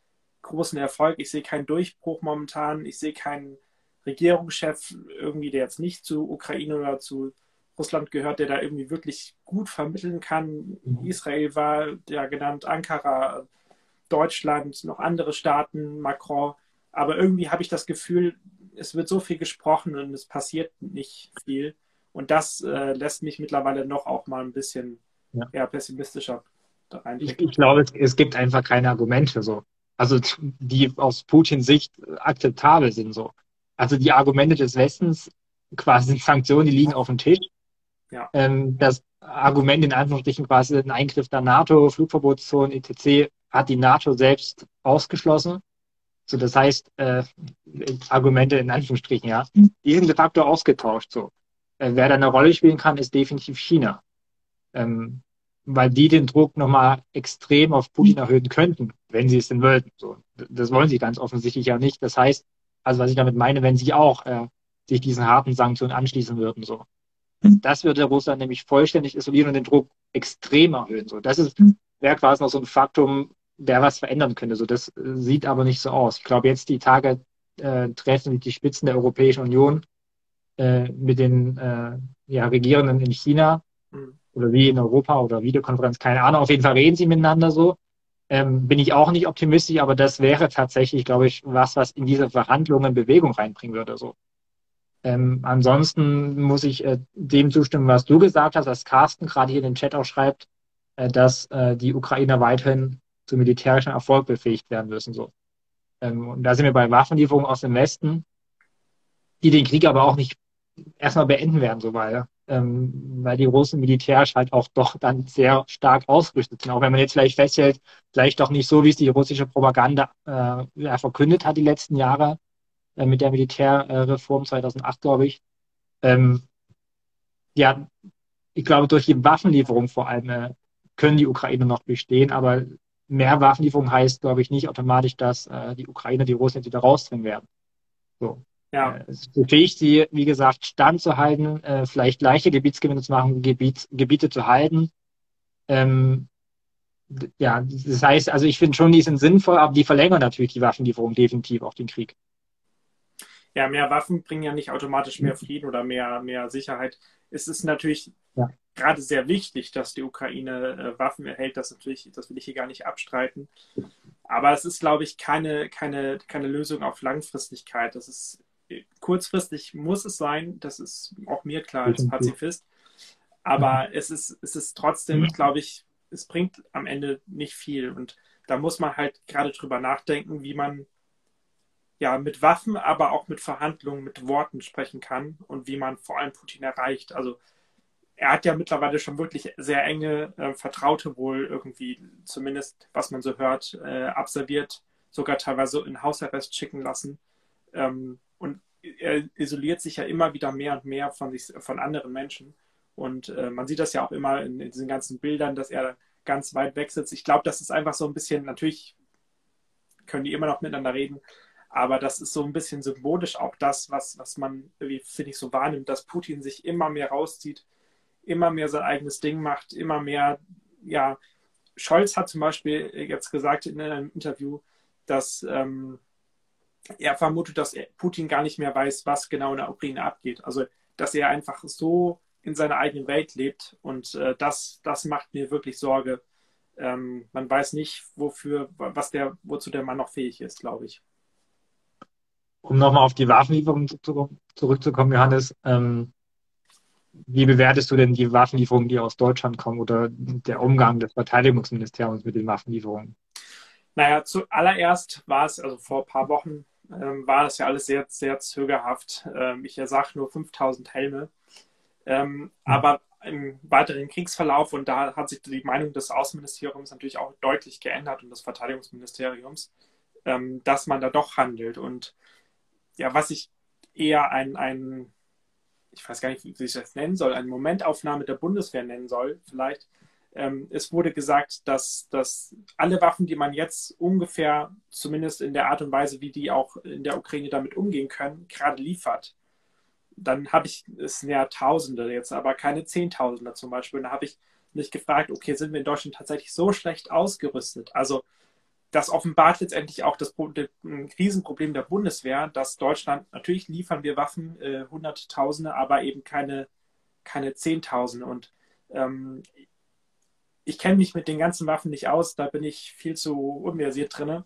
großen Erfolg, ich sehe keinen Durchbruch momentan, ich sehe keinen Regierungschef irgendwie, der jetzt nicht zu Ukraine oder zu Russland gehört, der da irgendwie wirklich gut vermitteln kann. Mhm. Israel war ja genannt, Ankara, Deutschland, noch andere Staaten, Macron. Aber irgendwie habe ich das Gefühl, es wird so viel gesprochen und es passiert nicht viel. Und das äh, lässt mich mittlerweile noch auch mal ein bisschen ja. eher pessimistischer ich, ich, glaube, es, es, gibt einfach keine Argumente so. Also die aus Putins Sicht akzeptabel sind so. Also die Argumente des Westens, quasi Sanktionen, die liegen auf dem Tisch. Ja. Ähm, das Argument in Anführungsstrichen quasi ein Eingriff der NATO, Flugverbotszonen, etc. hat die NATO selbst ausgeschlossen. So, das heißt, äh, Argumente in Anführungsstrichen, ja, die sind de facto ausgetauscht. So, äh, wer da eine Rolle spielen kann, ist definitiv China, ähm, weil die den Druck nochmal extrem auf Putin erhöhen könnten, wenn sie es denn wollten. So, das wollen sie ganz offensichtlich ja nicht. Das heißt, also was ich damit meine, wenn sie auch äh, sich diesen harten Sanktionen anschließen würden, so, das würde Russland nämlich vollständig isolieren und den Druck extrem erhöhen. So, das ist wäre quasi noch so ein Faktum, der was verändern könnte. So, das äh, sieht aber nicht so aus. Ich glaube, jetzt die Tage äh, treffen sich die Spitzen der Europäischen Union äh, mit den äh, ja, Regierenden in China mhm. oder wie in Europa oder Videokonferenz, keine Ahnung. Auf jeden Fall reden sie miteinander so. Ähm, bin ich auch nicht optimistisch, aber das wäre tatsächlich, glaube ich, was, was in diese Verhandlungen Bewegung reinbringen würde. So. Ähm, ansonsten muss ich äh, dem zustimmen, was du gesagt hast, was Carsten gerade hier in den Chat auch schreibt, äh, dass äh, die Ukrainer weiterhin zu militärischem Erfolg befähigt werden müssen. So. Ähm, und da sind wir bei Waffenlieferungen aus dem Westen, die den Krieg aber auch nicht erstmal beenden werden, so weil, ähm, weil die russischen Militärs halt auch doch dann sehr stark ausgerüstet sind. Auch wenn man jetzt vielleicht feststellt, vielleicht doch nicht so, wie es die russische Propaganda äh, verkündet hat die letzten Jahre äh, mit der Militärreform 2008, glaube ich. Ähm, ja, ich glaube, durch die Waffenlieferung vor allem äh, können die Ukraine noch bestehen, aber mehr Waffenlieferung heißt, glaube ich, nicht automatisch, dass äh, die Ukraine die Russen wieder rausdrängen werden. So. Ja. Äh, es ist befähigt sie, wie gesagt, standzuhalten, äh, vielleicht leichte Gebietsgewinne zu machen, Gebiet, Gebiete zu halten. Ähm, ja, das heißt, also ich finde schon, die sind sinnvoll, aber die verlängern natürlich die Waffenlieferung definitiv auch den Krieg. Ja, mehr Waffen bringen ja nicht automatisch mehr Frieden oder mehr, mehr Sicherheit. Es ist natürlich ja. gerade sehr wichtig, dass die Ukraine äh, Waffen erhält. Das natürlich, das will ich hier gar nicht abstreiten. Aber es ist, glaube ich, keine, keine, keine Lösung auf Langfristigkeit. Das ist kurzfristig muss es sein, das ist auch mir klar als Pazifist. Aber mhm. es ist, es ist trotzdem, mhm. glaube ich, es bringt am Ende nicht viel. Und da muss man halt gerade drüber nachdenken, wie man ja mit Waffen, aber auch mit Verhandlungen, mit Worten sprechen kann und wie man vor allem Putin erreicht. Also er hat ja mittlerweile schon wirklich sehr enge äh, Vertraute wohl irgendwie, zumindest was man so hört, äh, absolviert, sogar teilweise in Hausarrest schicken lassen. Ähm, und er isoliert sich ja immer wieder mehr und mehr von, sich, von anderen Menschen. Und äh, man sieht das ja auch immer in, in, diesen ganzen Bildern, dass er ganz weit weg sitzt. Ich glaube, das ist einfach so ein bisschen, natürlich können die immer noch miteinander reden, aber das ist so ein bisschen symbolisch auch das, was, was man, finde ich, so wahrnimmt, dass Putin sich immer mehr rauszieht, immer mehr sein eigenes Ding macht, immer mehr, ja, Scholz hat zum Beispiel jetzt gesagt in einem Interview, dass ähm, er vermutet, dass Putin gar nicht mehr weiß, was genau in der Ukraine abgeht. Also, dass er einfach so in seiner eigenen Welt lebt und äh, das, das macht mir wirklich Sorge. Ähm, man weiß nicht, wofür, was der, wozu der Mann noch fähig ist, glaube ich. Um nochmal auf die Waffenlieferung zu, zurückzukommen, Johannes, ähm, wie bewertest du denn die Waffenlieferungen, die aus Deutschland kommen oder der Umgang des Verteidigungsministeriums mit den Waffenlieferungen? Naja, zuallererst war es, also vor ein paar Wochen, ähm, war das ja alles sehr, sehr zögerhaft. Ähm, ich sage nur 5000 Helme. Ähm, mhm. Aber im weiteren Kriegsverlauf, und da hat sich die Meinung des Außenministeriums natürlich auch deutlich geändert und des Verteidigungsministeriums, ähm, dass man da doch handelt. Und ja, was ich eher ein, ein, ich weiß gar nicht, wie ich das nennen soll, eine Momentaufnahme der Bundeswehr nennen soll, vielleicht, ähm, es wurde gesagt, dass, dass alle Waffen, die man jetzt ungefähr, zumindest in der Art und Weise, wie die auch in der Ukraine damit umgehen können, gerade liefert. Dann habe ich, es sind ja Tausende jetzt, aber keine Zehntausende zum Beispiel. Und da habe ich mich gefragt, okay, sind wir in Deutschland tatsächlich so schlecht ausgerüstet? Also das offenbart letztendlich auch das Riesenproblem der Bundeswehr, dass Deutschland, natürlich liefern wir Waffen, äh, Hunderttausende, aber eben keine, keine Zehntausende. Und ähm, ich kenne mich mit den ganzen Waffen nicht aus, da bin ich viel zu unversiert drin.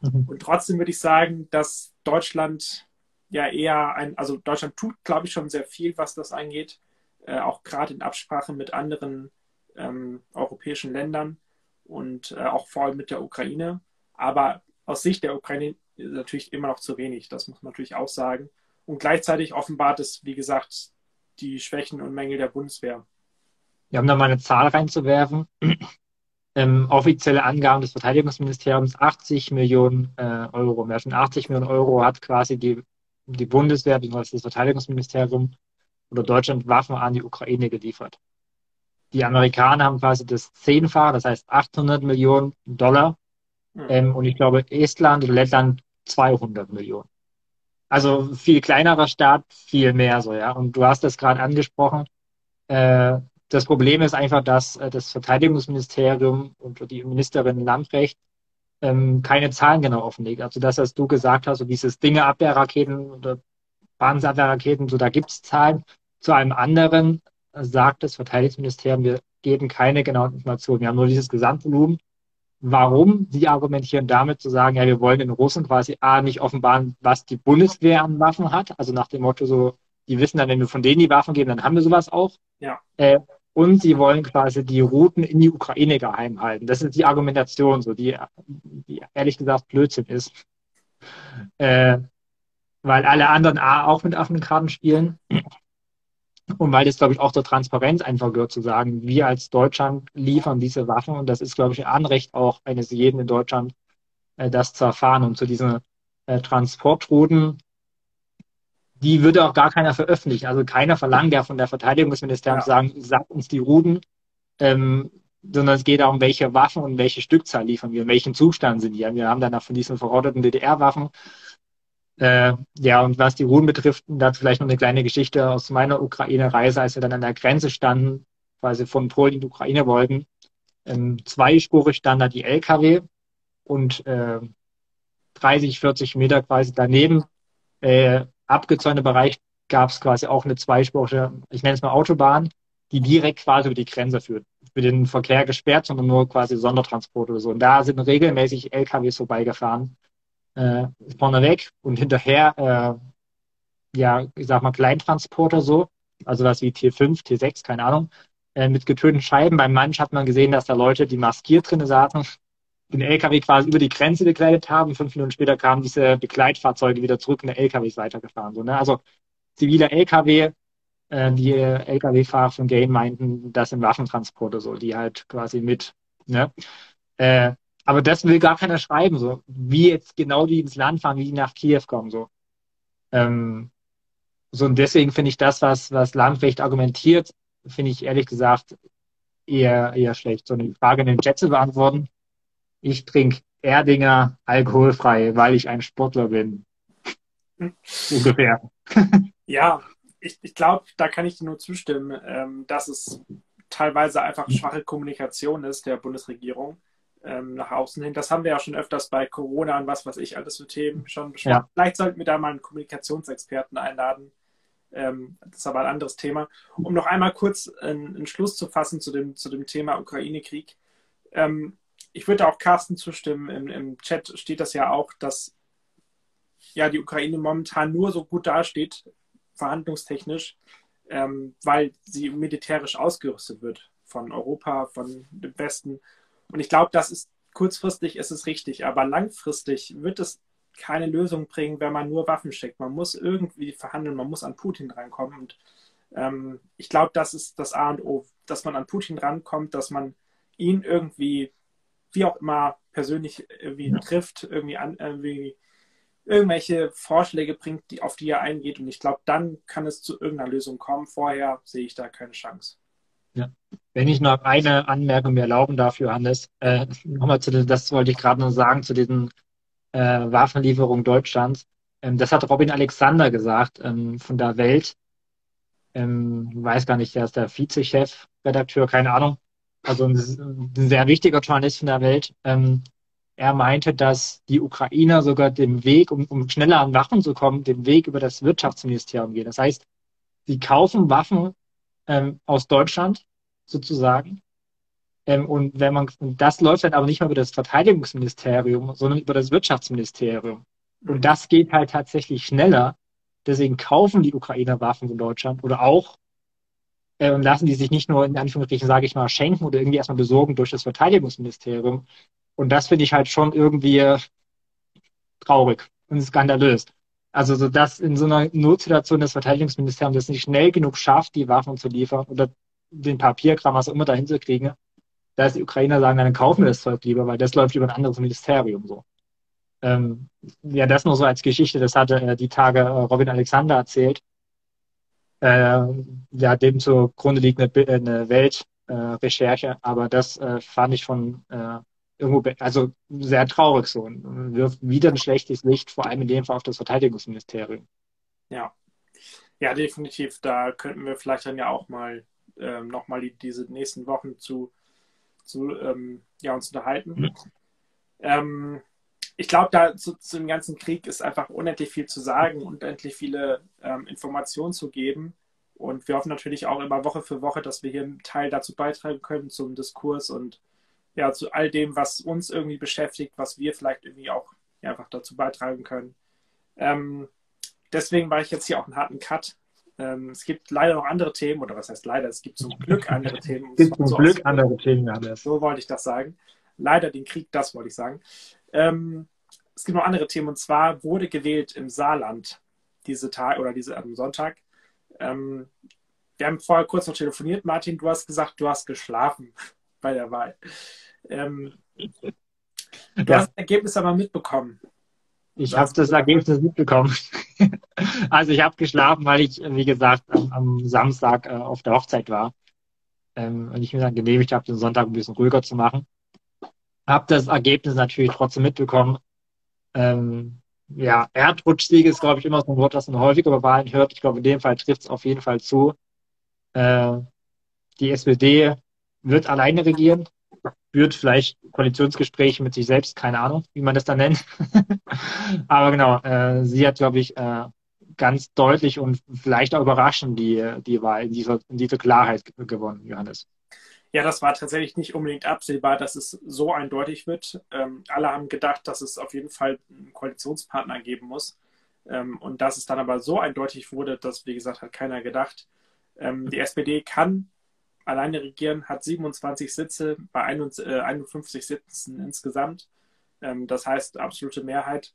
Mhm. Und trotzdem würde ich sagen, dass Deutschland ja eher ein, also Deutschland tut, glaube ich, schon sehr viel, was das angeht, äh, auch gerade in Absprache mit anderen ähm, europäischen Ländern und äh, auch vor allem mit der Ukraine. Aber aus Sicht der Ukraine natürlich immer noch zu wenig, das muss man natürlich auch sagen. Und gleichzeitig offenbart es, wie gesagt, die Schwächen und Mängel der Bundeswehr. Wir haben da mal eine Zahl reinzuwerfen. (clears throat) Ähm, offizielle Angaben des Verteidigungsministeriums 80 Millionen äh, Euro. Mehr als 80 Millionen Euro hat quasi die, die Bundeswehr, das Verteidigungsministerium oder Deutschland Waffen an die Ukraine geliefert. Die Amerikaner haben quasi das Zehnfache, das heißt 800 Millionen Dollar. Mhm. Ähm, und ich glaube, Estland oder Lettland 200 Millionen. Also viel kleinerer Staat, viel mehr so, ja. Und du hast das gerade angesprochen. Äh, das Problem ist einfach, dass äh, das Verteidigungsministerium und die Ministerin Lamprecht ähm, keine Zahlen genau offenlegt. Also das, was du gesagt hast, so dieses Dinge-Abwehrraketen oder Bahnabwehrraketen, so da gibt es Zahlen. Zu einem anderen sagt das Verteidigungsministerium, wir geben keine genauen Informationen. Wir haben nur dieses Gesamtvolumen. Warum? Sie argumentieren damit zu sagen, ja, wir wollen den Russen quasi A, nicht offenbaren, was die Bundeswehr an Waffen hat. Also nach dem Motto so, die wissen dann, wenn wir von denen die Waffen geben, dann haben wir sowas auch. Ja. Äh, und sie wollen quasi die Routen in die Ukraine geheim halten. Das ist die Argumentation, so die, die ehrlich gesagt Blödsinn ist. Äh, weil alle anderen A auch mit offenen Karten spielen. Und weil das, glaube ich, auch zur Transparenz einfach gehört, zu sagen, wir als Deutschland liefern diese Waffen und das ist, glaube ich, ein Anrecht auch eines jeden in Deutschland, äh, das zu erfahren. Und zu diesen äh, Transportrouten, die würde auch gar keiner veröffentlichen. Also keiner verlangt ja von der Verteidigungsministerium ja. zu sagen, sagt uns die Routen, ähm, sondern es geht darum, welche Waffen und welche Stückzahl liefern wir, in welchem Zustand sind die. Wir haben dann auch von diesen verordneten DDR-Waffen äh, ja, und was die Ruhen betrifft, dazu vielleicht noch eine kleine Geschichte aus meiner Ukraine-Reise, als wir dann an der Grenze standen, quasi von Polen in die Ukraine wollten. Ähm, zweispurig stand da die LKW und äh, 30, 40 Meter quasi daneben, äh, abgezäunter Bereich, gab es quasi auch eine zweispurige, ich nenne es mal Autobahn, die direkt quasi über die Grenze führt. Für den Verkehr gesperrt, sondern nur quasi Sondertransport oder so. Und da sind regelmäßig LKWs vorbeigefahren äh, vorneweg und hinterher, äh, ja, ich sag mal, Kleintransporter so, also was wie T5, T6, keine Ahnung, äh, mit getönten Scheiben. Beim Manch hat man gesehen, dass da Leute, die maskiert drin saßen, den LKW quasi über die Grenze begleitet haben. Fünf Minuten später kamen diese Begleitfahrzeuge wieder zurück und der LKW ist weitergefahren. So, ne? Also ziviler LKW, äh, die LKW-Fahrer von Game meinten, das sind Waffentransporte, so, die halt quasi mit, ne? Äh, aber das will gar keiner schreiben, so wie jetzt genau die ins Land fahren, wie die nach Kiew kommen. So, ähm, so und deswegen finde ich das, was, was Landrecht argumentiert, finde ich ehrlich gesagt eher, eher schlecht. So eine Frage in den Chat zu beantworten. Ich trinke Erdinger alkoholfrei, weil ich ein Sportler bin. (laughs) Ungefähr. ja, ich, ich glaube, da kann ich dir nur zustimmen, ähm, dass es teilweise einfach schwache Kommunikation ist der Bundesregierung ähm, nach außen hin. Das haben wir ja schon öfters bei Corona und was weiß ich alles für Themen schon besprochen. Ja. Vielleicht sollten wir da mal einen Kommunikationsexperten einladen. Ähm, das ist aber ein anderes Thema. Um noch einmal kurz einen, einen Schluss zu fassen zu dem, zu dem Thema Ukraine-Krieg. Ähm, ich würde auch Carsten zustimmen. Im, Im Chat steht das ja auch, dass ja die Ukraine momentan nur so gut dasteht, verhandlungstechnisch, ähm, weil sie militärisch ausgerüstet wird von Europa, von dem Westen und ich glaube, das ist kurzfristig ist es richtig, aber langfristig wird es keine Lösung bringen, wenn man nur Waffen schickt. Man muss irgendwie verhandeln, man muss an Putin rankommen. Und ähm, ich glaube, das ist das A und O, dass man an Putin rankommt, dass man ihn irgendwie, wie auch immer, persönlich irgendwie ja. trifft, irgendwie, an, irgendwie irgendwelche Vorschläge bringt, die, auf die er eingeht. Und ich glaube, dann kann es zu irgendeiner Lösung kommen. Vorher sehe ich da keine Chance. Ja. Wenn ich noch eine Anmerkung mir erlauben darf, Johannes, äh, nochmal zu den, das wollte ich gerade noch sagen, zu diesen äh, Waffenlieferungen Deutschlands. Ähm, das hat Robin Alexander gesagt ähm, von der Welt. Ähm, weiß gar nicht, der ist der Vizechef, Redakteur, keine Ahnung. Also ein, ein, sehr wichtiger Journalist von der Welt. Ähm, er meinte, dass die Ukrainer sogar den Weg, um, um schneller an Waffen zu kommen, den Weg über das Wirtschaftsministerium gehen. Das heißt, sie kaufen Waffen ähm, aus Deutschland sozusagen. Ähm, und wenn man, das läuft dann aber nicht mehr über das Verteidigungsministerium, sondern über das Wirtschaftsministerium. Und das geht halt tatsächlich schneller. Deswegen kaufen die Ukrainer Waffen von Deutschland oder auch äh, und lassen die sich nicht nur in Anführungsstrichen, sage ich mal, schenken oder irgendwie erstmal besorgen durch das Verteidigungsministerium. Und das finde ich halt schon irgendwie traurig und skandalös. Also so dass in so einer Notsituation das Verteidigungsministerium das nicht schnell genug schafft, die Waffen zu liefern oder den Papierkram, was auch immer dahin zu kriegen, dass die Ukrainer sagen, dann kaufen wir das Zeug lieber, weil das läuft über ein anderes Ministerium so. Ähm, ja, das nur so als Geschichte, das hatte äh, die Tage äh, Robin Alexander erzählt. Äh, ja, dem zugrunde liegt eine, eine Weltrecherche, aber das äh, fand ich von äh, irgendwo, also sehr traurig so und wirft wieder ein schlechtes Licht, vor allem in dem Fall auf das Verteidigungsministerium. Ja. Ja, definitiv. Da könnten wir vielleicht dann ja auch mal ähm, nochmal die, diese nächsten Wochen zu, zu ähm, ja, uns unterhalten. Mhm. Ähm, ich glaube, da zu, zu, dem ganzen Krieg ist einfach unendlich viel zu sagen, unendlich viele ähm, Informationen zu geben. Und wir hoffen natürlich auch immer Woche für Woche, dass wir hier einen Teil dazu beitragen können zum Diskurs und ja, zu all dem, was uns irgendwie beschäftigt, was wir vielleicht irgendwie auch ja, einfach dazu beitragen können. Ähm, deswegen war ich jetzt hier auch einen harten Cut. Ähm, es gibt leider noch andere Themen, oder was heißt leider? Es gibt zum Glück andere Themen. Es gibt zum so Glück andere Themen, ja. So wollte ich das sagen. Leider den Krieg, das wollte ich sagen. Ähm, es gibt noch andere Themen, und zwar wurde gewählt im Saarland diese Tag oder diese am Sonntag. Ähm, wir haben vorher kurz noch telefoniert. Martin, du hast gesagt, du hast geschlafen bei der Wahl. Ähm, du ja. hast das Ergebnis aber mitbekommen. Ich habe das Ergebnis mitbekommen. (laughs) also ich habe geschlafen, weil ich, wie gesagt, am, am Samstag äh, auf der Hochzeit war. Ähm, und ich mir dann genehmigt habe, den Sonntag ein bisschen ruhiger zu machen. Habe das Ergebnis natürlich trotzdem mitbekommen. Ähm, ja, Erdrutschsieg ist, glaube ich, immer so ein Wort, das man häufiger bei Wahlen hört. Ich glaube, in dem Fall trifft es auf jeden Fall zu. Äh, die SPD wird alleine regieren, führt vielleicht Koalitionsgespräche mit sich selbst, keine Ahnung, wie man das dann nennt. (laughs) Aber genau, äh, sie hat, glaube ich, äh, ganz deutlich und vielleicht auch überraschend die, die Wahl in dieser Klarheit gewonnen, Johannes. Ja, das war tatsächlich nicht unbedingt absehbar, dass es so eindeutig wird. Ähm, alle haben gedacht, dass es auf jeden Fall einen Koalitionspartner geben muss. Ähm, und dass es dann aber so eindeutig wurde, dass, wie gesagt, hat keiner gedacht. Ähm, die SPD kann alleine regieren, hat 27 Sitze bei 51 äh, Sitzen insgesamt. Ähm, das heißt absolute Mehrheit.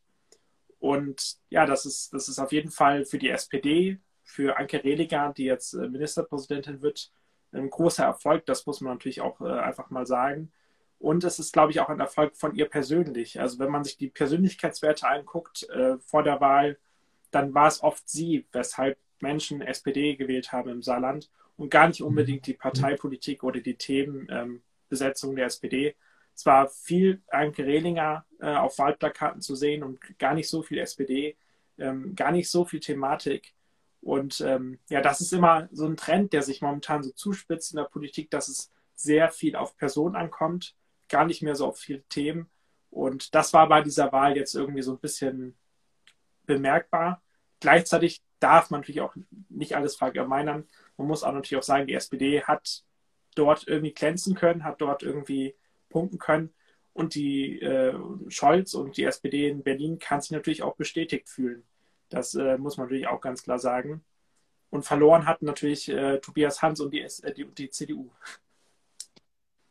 Und ja, das ist, das ist auf jeden Fall für die SPD, für Anke Rehlinger, die jetzt äh, Ministerpräsidentin wird, ein großer Erfolg. Das muss man natürlich auch äh, einfach mal sagen. Und es ist, glaube ich, auch ein Erfolg von ihr persönlich. Also wenn man sich die Persönlichkeitswerte anguckt vor der Wahl, dann war es oft sie, weshalb Menschen SPD gewählt haben im Saarland und gar nicht unbedingt die Parteipolitik oder die Themenbesetzung ähm, der SPD. Es war viel Anke Rehlinger äh, auf Wahlplakaten zu sehen und gar nicht so viel SPD, ähm, gar nicht so viel Thematik. Und ähm, ja, das ist immer so ein Trend, der sich momentan so zuspitzt in der Politik, dass es sehr viel auf Personen ankommt, gar nicht mehr so auf viele Themen. Und das war bei dieser Wahl jetzt irgendwie so ein bisschen bemerkbar. Gleichzeitig darf man natürlich auch nicht alles verallgemeinern. Man muss auch natürlich auch sagen, die SPD hat dort irgendwie glänzen können, hat dort irgendwie punkten können. Und die äh, Scholz und die SPD in Berlin kann sich natürlich auch bestätigt fühlen. Das äh, muss man natürlich auch ganz klar sagen. Und verloren hatten natürlich äh, Tobias Hans und die, äh, die, die, CDU.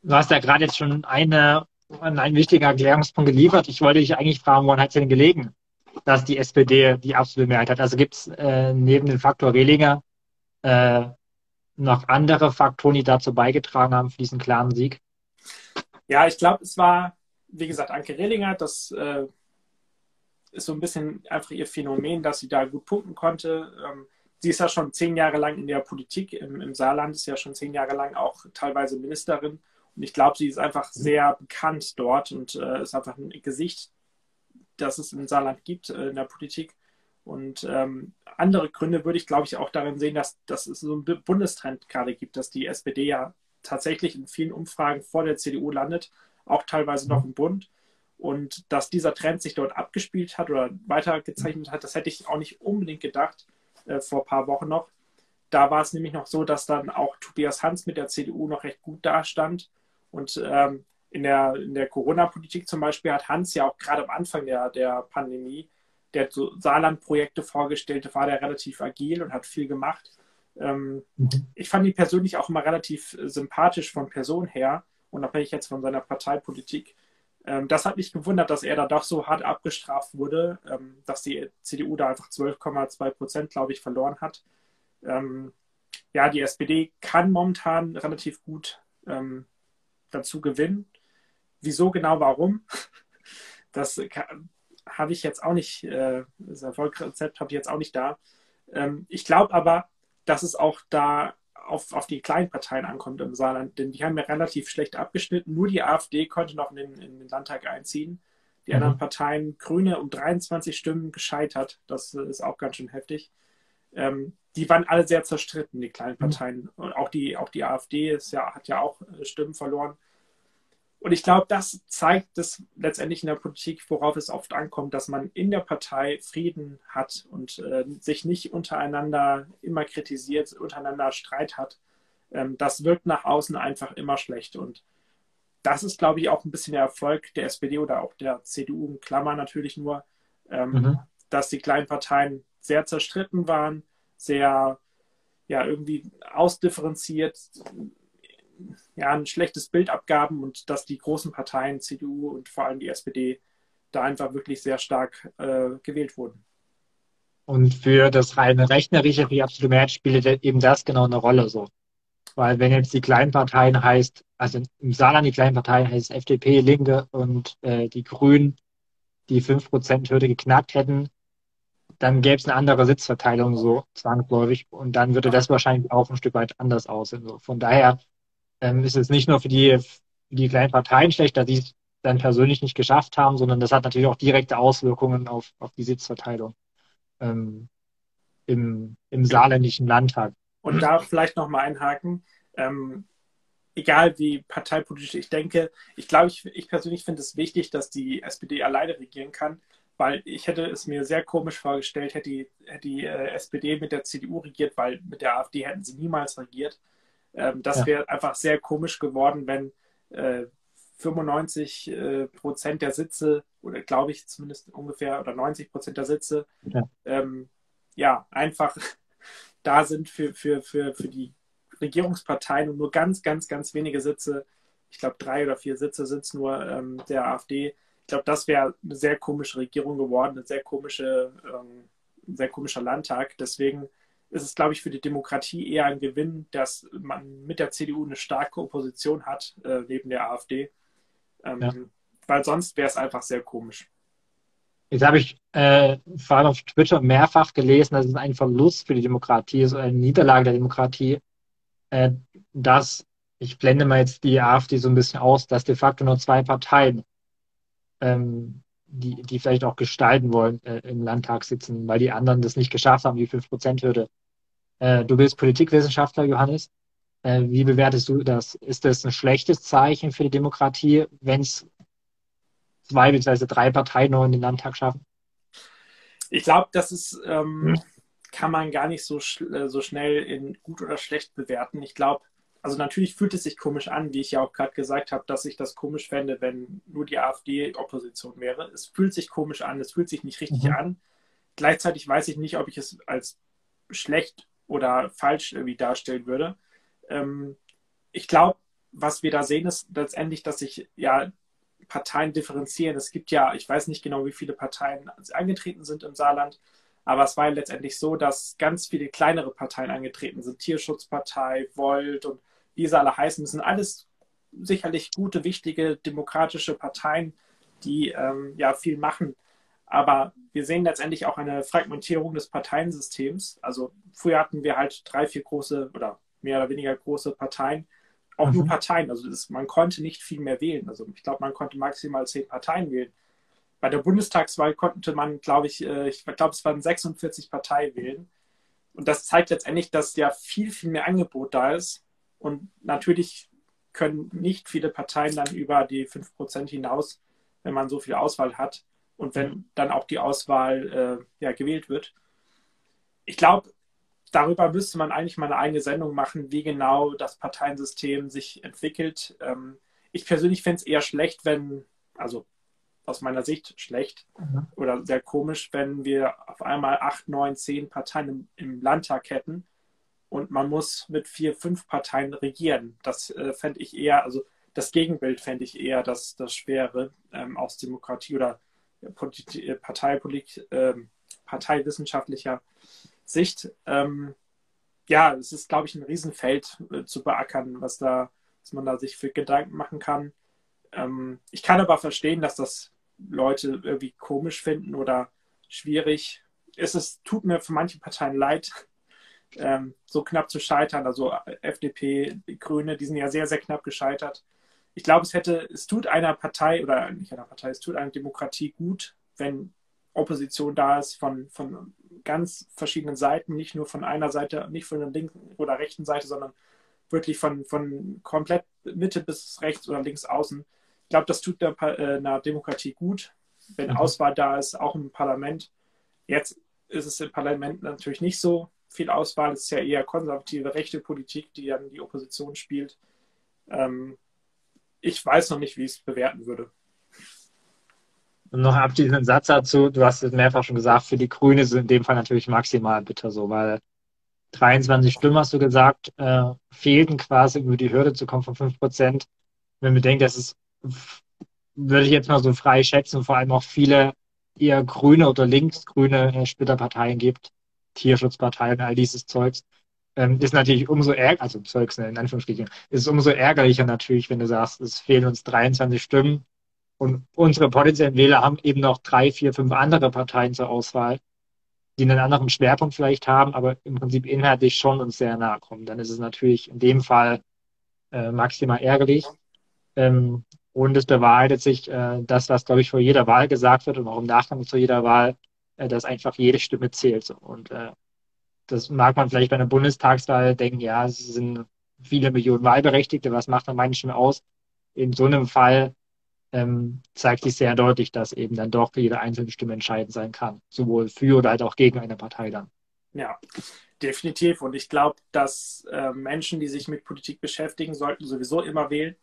Du hast ja gerade jetzt schon eine, einen wichtigen Erklärungspunkt geliefert. Ich wollte dich eigentlich fragen, woran hat es denn gelegen, dass die SPD die absolute Mehrheit hat? Also gibt es äh, neben dem Faktor Rehlinger äh, noch andere Faktoren, die dazu beigetragen haben für diesen klaren Sieg? Ja, ich glaube, es war, wie gesagt, Anke Rehlinger, das äh, ist so ein bisschen einfach ihr Phänomen, dass sie da gut punkten konnte. Ähm, sie ist ja schon zehn Jahre lang in der Politik im, im Saarland, ist ja schon zehn Jahre lang auch teilweise Ministerin. Und ich glaube, sie ist einfach sehr bekannt dort und äh, ist einfach ein Gesicht, das es im Saarland gibt äh, in der Politik. Und ähm, andere Gründe würde ich, glaube ich, auch darin sehen, dass, dass es so einen Bundestrend gerade gibt, dass die SPD ja tatsächlich in vielen Umfragen vor der CDU landet, auch teilweise noch im Bund. Und dass dieser Trend sich dort abgespielt hat oder weitergezeichnet hat, das hätte ich auch nicht unbedingt gedacht äh, vor ein paar Wochen noch. Da war es nämlich noch so, dass dann auch Tobias Hans mit der CDU noch recht gut dastand. Und ähm, in der, in der Corona-Politik zum Beispiel hat Hans ja auch gerade am Anfang der, der Pandemie, der so Saarland-Projekte vorgestellt, war der relativ agil und hat viel gemacht. Ähm, mhm. Ich fand ihn persönlich auch immer relativ sympathisch von Person her, unabhängig jetzt von seiner Parteipolitik. Ähm, das hat mich gewundert, dass er da doch so hart abgestraft wurde, ähm, dass die CDU da einfach 12,2 Prozent, glaube ich, verloren hat. Ähm, ja, die SPD kann momentan relativ gut ähm, dazu gewinnen. Wieso genau, warum? (laughs) Das habe ich jetzt auch nicht, äh, das Erfolgsrezept habe ich jetzt auch nicht da. Ähm, ich glaube aber, dass es auch da auf, auf die kleinen Parteien ankommt im Saarland, denn die haben ja relativ schlecht abgeschnitten. Nur die AfD konnte noch in den, in den Landtag einziehen. Die mhm. anderen Parteien, Grüne um 23 Stimmen gescheitert. Das ist auch ganz schön heftig. Ähm, die waren alle sehr zerstritten, die kleinen mhm. Parteien. Und auch die, auch die AfD ist ja, hat ja auch äh, Stimmen verloren. Und ich glaube, das zeigt es letztendlich in der Politik, worauf es oft ankommt, dass man in der Partei Frieden hat und äh, sich nicht untereinander immer kritisiert, untereinander Streit hat. Ähm, das wirkt nach außen einfach immer schlecht. Und das ist, glaube ich, auch ein bisschen der Erfolg der SPD oder auch der CDU, in Klammer natürlich nur, ähm, mhm. dass die kleinen Parteien sehr zerstritten waren, sehr ja, irgendwie ausdifferenziert, ja, ein schlechtes Bild abgaben und dass die großen Parteien, CDU und vor allem die SPD, da einfach wirklich sehr stark äh, gewählt wurden. Und für das reine rechnerische, für die absolute Mehrheit spielt eben das genau eine Rolle so. Weil wenn jetzt die kleinen Parteien heißt, also im Saarland die kleinen Parteien heißt FDP, Linke und äh, die Grünen, die 5%-Hürde geknackt hätten, dann gäbe es eine andere Sitzverteilung so zwangsläufig und dann würde das wahrscheinlich auch ein Stück weit anders aussehen. So. Von daher ähm, ist es nicht nur für die, für die kleinen Parteien schlecht, dass sie es dann persönlich nicht geschafft haben, sondern das hat natürlich auch direkte Auswirkungen auf, auf die Sitzverteilung ähm, im, im saarländischen Landtag. Und da vielleicht nochmal einhaken. Ähm, egal wie parteipolitisch ich denke, ich glaube, ich, ich persönlich finde es wichtig, dass die SPD alleine regieren kann, weil ich hätte es mir sehr komisch vorgestellt, hätte die, hätte die äh, SPD mit der CDU regiert, weil mit der AfD hätten sie niemals regiert. Ähm, das ja. wäre einfach sehr komisch geworden, wenn äh, 95 äh, Prozent der Sitze, oder glaube ich zumindest ungefähr, oder 90 Prozent der Sitze, ja, ähm, ja einfach (laughs) da sind für, für, für, für die Regierungsparteien und nur ganz, ganz, ganz wenige Sitze, ich glaube drei oder vier Sitze sind es nur ähm, der AfD. Ich glaube, das wäre eine sehr komische Regierung geworden, eine sehr komische, ähm, ein sehr komischer Landtag. Deswegen ist es, glaube ich, für die Demokratie eher ein Gewinn, dass man mit der CDU eine starke Opposition hat, äh, neben der AfD. Ähm, ja. Weil sonst wäre es einfach sehr komisch. Jetzt habe ich äh, vor allem auf Twitter mehrfach gelesen, dass es ein Verlust für die Demokratie ist, eine Niederlage der Demokratie, äh, dass, ich blende mal jetzt die AfD so ein bisschen aus, dass de facto nur zwei Parteien, ähm, die, die vielleicht auch gestalten wollen, äh, im Landtag sitzen, weil die anderen das nicht geschafft haben, die 5%-Hürde. Äh, du bist Politikwissenschaftler, Johannes. Äh, wie bewertest du das? Ist das ein schlechtes Zeichen für die Demokratie, wenn es zwei bzw. drei Parteien noch in den Landtag schaffen? Ich glaube, das ist, ähm, hm. kann man gar nicht so, äh, so schnell in gut oder schlecht bewerten. Ich glaube, also natürlich fühlt es sich komisch an, wie ich ja auch gerade gesagt habe, dass ich das komisch fände, wenn nur die AfD Opposition wäre. Es fühlt sich komisch an, es fühlt sich nicht richtig mhm. an. Gleichzeitig weiß ich nicht, ob ich es als schlecht oder falsch irgendwie darstellen würde. Ähm, ich glaube, was wir da sehen, ist letztendlich, dass sich ja Parteien differenzieren. Es gibt ja, ich weiß nicht genau, wie viele Parteien angetreten sind im Saarland, aber es war ja letztendlich so, dass ganz viele kleinere Parteien angetreten sind. Tierschutzpartei, Volt und wie sie alle heißen. Das sind alles sicherlich gute, wichtige, demokratische Parteien, die ähm, ja viel machen. Aber wir sehen letztendlich auch eine Fragmentierung des Parteiensystems. Also früher hatten wir halt drei, vier große oder mehr oder weniger große Parteien, auch mhm. nur Parteien. Also das, man konnte nicht viel mehr wählen. Also ich glaube, man konnte maximal zehn Parteien wählen. Bei der Bundestagswahl konnte man, glaube ich, äh, ich glaube, es waren 46 Parteien wählen. Und das zeigt letztendlich, dass ja viel, viel mehr Angebot da ist. Und natürlich können nicht viele Parteien dann über die 5% hinaus, wenn man so viel Auswahl hat und wenn mhm. dann auch die Auswahl äh, ja, gewählt wird. Ich glaube, darüber müsste man eigentlich mal eine eigene Sendung machen, wie genau das Parteiensystem sich entwickelt. Ähm, ich persönlich fände es eher schlecht, wenn, also aus meiner Sicht schlecht mhm. oder sehr komisch, wenn wir auf einmal acht, neun, zehn Parteien im, im Landtag hätten und man muss mit vier, fünf Parteien regieren. Das äh, fände ich eher, also das Gegenbild fände ich eher das, das Schwere ähm, aus Demokratie oder Parteipolitik, äh, parteiwissenschaftlicher Sicht. Ähm, ja, es ist, glaube ich, ein Riesenfeld äh, zu beackern, was da, was man da sich für Gedanken machen kann. Ähm, ich kann aber verstehen, dass das Leute irgendwie komisch finden oder schwierig. Es ist, tut mir für manche Parteien leid, (laughs) ähm, so knapp zu scheitern. Also FDP, Grüne, die sind ja sehr, sehr knapp gescheitert. Ich glaube, es hätte, es tut einer Partei oder nicht einer Partei, es tut einer Demokratie gut, wenn Opposition da ist von, von ganz verschiedenen Seiten, nicht nur von einer Seite, nicht von der linken oder rechten Seite, sondern wirklich von, von komplett Mitte bis rechts oder links außen. Ich glaube, das tut der, äh, einer Demokratie gut, wenn mhm. Auswahl da ist, auch im Parlament. Jetzt ist es im Parlament natürlich nicht so viel Auswahl. Es ist ja eher konservative, rechte Politik, die dann die Opposition spielt. Ähm, ich weiß noch nicht, wie ich es bewerten würde. Und noch abschließenden Satz dazu. Du hast es mehrfach schon gesagt, für die Grüne ist es in dem Fall natürlich maximal bitter so, weil 23 Stimmen, hast du gesagt, äh, fehlten quasi, über die Hürde zu kommen von 5 Prozent. Wenn wir denken, das ist, würde ich jetzt mal so frei schätzen, vor allem auch viele eher grüne oder linksgrüne äh, Splitterparteien gibt, Tierschutzparteien, all dieses Zeugs, ähm, ist natürlich umso ärgerlicher, also Zeugs in Anführungsstrichen, ist umso ärgerlicher natürlich, wenn du sagst, es fehlen uns 23 Stimmen und unsere potenziellen Wähler haben eben noch drei, vier, fünf andere Parteien zur Auswahl, die einen anderen Schwerpunkt vielleicht haben, aber im Prinzip inhaltlich schon uns sehr nahe kommen. Dann ist es natürlich in dem Fall äh, maximal ärgerlich. Ähm, und es bewahrheitet sich äh, das, was, glaube ich, vor jeder Wahl gesagt wird und auch im Nachgang zu jeder Wahl, äh, dass einfach jede Stimme zählt. Und äh, das mag man vielleicht bei einer Bundestagswahl denken, ja, es sind viele Millionen Wahlberechtigte, was macht dann meine Stimme aus? In so einem Fall ähm, zeigt sich sehr deutlich, dass eben dann doch jede einzelne Stimme entscheidend sein kann, sowohl für oder halt auch gegen eine Partei dann. Ja, definitiv. Und ich glaube, dass äh, Menschen, die sich mit Politik beschäftigen, sollten sowieso immer wählen.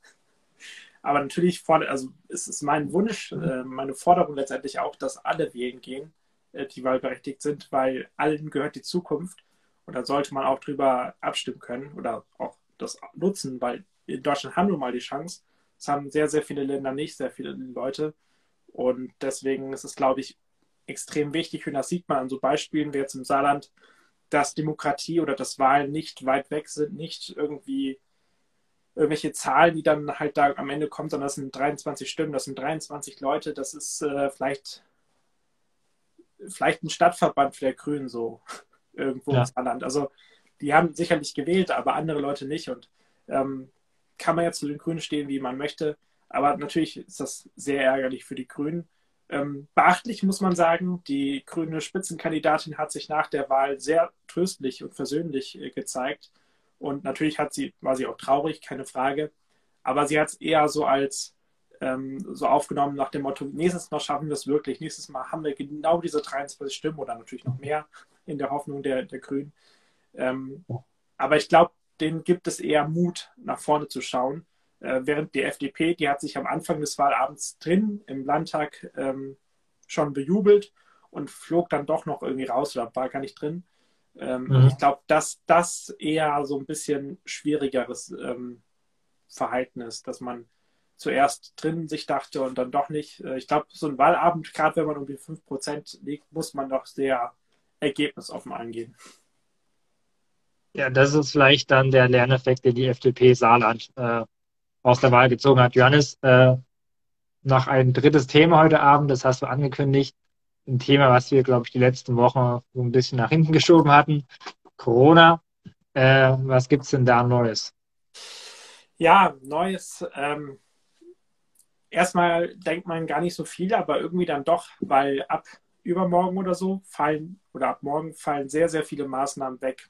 Aber natürlich, also es ist mein Wunsch, äh, meine Forderung letztendlich auch, dass alle wählen gehen, äh, die wahlberechtigt sind, weil allen gehört die Zukunft. Und da sollte man auch drüber abstimmen können oder auch das nutzen, weil in Deutschland haben wir mal die Chance. Das haben sehr, sehr viele Länder nicht, sehr viele Leute. Und deswegen ist es, glaube ich, extrem wichtig, und das sieht man an so Beispielen wie jetzt im Saarland, dass Demokratie oder das Wahlen nicht weit weg sind, nicht irgendwie irgendwelche Zahlen, die dann halt da am Ende kommen, sondern das sind 23 Stimmen, das sind 23 Leute, das ist äh, vielleicht, vielleicht ein Stadtverband für der Grünen so (laughs) irgendwo ja. im Saarland. Also die haben sicherlich gewählt, aber andere Leute nicht. Und ähm, kann man jetzt zu den Grünen stehen, wie man möchte. Aber natürlich ist das sehr ärgerlich für die Grünen. Ähm, beachtlich muss man sagen, die grüne Spitzenkandidatin hat sich nach der Wahl sehr tröstlich und versöhnlich äh, gezeigt. Und natürlich hat sie, war sie auch traurig, keine Frage. Aber sie hat es eher so als ähm, so aufgenommen nach dem Motto, nächstes Mal schaffen wir es wirklich, nächstes Mal haben wir genau diese 23 Stimmen oder natürlich noch mehr in der Hoffnung der, der Grünen. Ähm, aber ich glaube, denen gibt es eher Mut, nach vorne zu schauen. Äh, während die FDP, die hat sich am Anfang des Wahlabends drin im Landtag ähm, schon bejubelt und flog dann doch noch irgendwie raus oder war gar nicht drin. Ähm, mhm. Ich glaube, dass das eher so ein bisschen schwierigeres ähm, Verhalten ist, dass man zuerst drin sich dachte und dann doch nicht. Äh, ich glaube, so ein Wahlabend, gerade wenn man um die 5% liegt, muss man doch sehr ergebnisoffen angehen. Ja, das ist vielleicht dann der Lerneffekt, den die FDP Saarland äh, aus der Wahl gezogen hat. Johannes, äh, noch ein drittes Thema heute Abend, das hast du angekündigt. Ein Thema, was wir, glaube ich, die letzten Wochen so ein bisschen nach hinten geschoben hatten. Corona. Äh, was es denn da Neues? Ja, Neues. Ähm, erstmal denkt man gar nicht so viel, aber irgendwie dann doch, weil ab übermorgen oder so fallen oder ab morgen fallen sehr, sehr viele Maßnahmen weg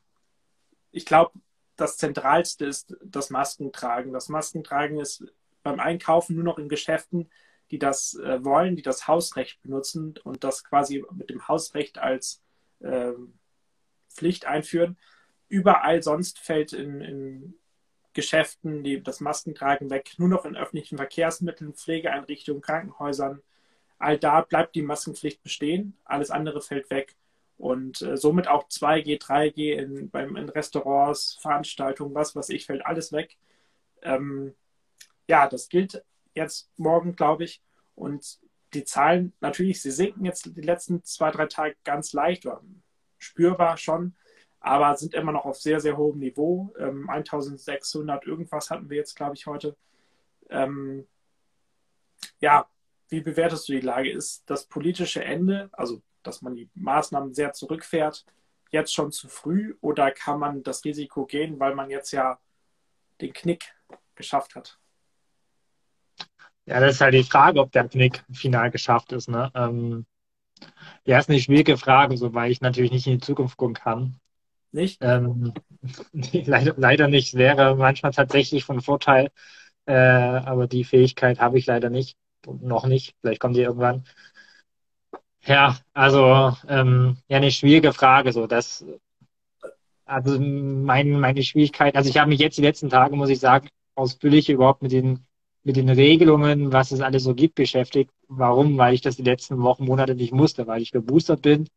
ich glaube, das Zentralste ist das Maskentragen. Das Maskentragen ist beim Einkaufen nur noch in Geschäften, die das äh, wollen, die das Hausrecht benutzen und das quasi mit dem Hausrecht als äh, Pflicht einführen. Überall sonst fällt in, in Geschäften die, das Maskentragen weg, nur noch in öffentlichen Verkehrsmitteln, Pflegeeinrichtungen, Krankenhäusern. All da bleibt die Maskenpflicht bestehen, alles andere fällt weg. Und äh, somit auch 2G, 3G in, beim, in Restaurants, Veranstaltungen, was weiß ich, fällt alles weg. Ähm, ja, das gilt jetzt morgen, glaube ich. Und die Zahlen, natürlich, sie sinken jetzt die letzten zwei, drei Tage ganz leicht, spürbar schon, aber sind immer noch auf sehr, sehr hohem Niveau. Ähm, 1600 irgendwas hatten wir jetzt, glaube ich, heute. Ähm, ja, wie bewertest du die Lage? Ist das politische Ende, also dass man die Maßnahmen sehr zurückfährt, jetzt schon zu früh oder kann man das Risiko gehen, weil man jetzt ja den Knick geschafft hat? Ja, das ist halt die Frage, ob der Knick final geschafft ist. Ne? Ähm, ja, ist eine schwierige Frage, so weil ich natürlich nicht in die Zukunft gucken kann. Nicht? Ähm, leider, leider nicht. Wäre manchmal tatsächlich von Vorteil, äh, aber die Fähigkeit habe ich leider nicht. Noch nicht. Vielleicht kommt die irgendwann. Ja, also ähm, ja, eine schwierige Frage. So, das, also mein, meine Schwierigkeit, also ich habe mich jetzt die letzten Tage, muss ich sagen, ausführlich überhaupt mit den mit den Regelungen, was es alles so gibt, beschäftigt. Warum? Weil ich das die letzten Wochen, Monate nicht musste, weil ich geboostert bin.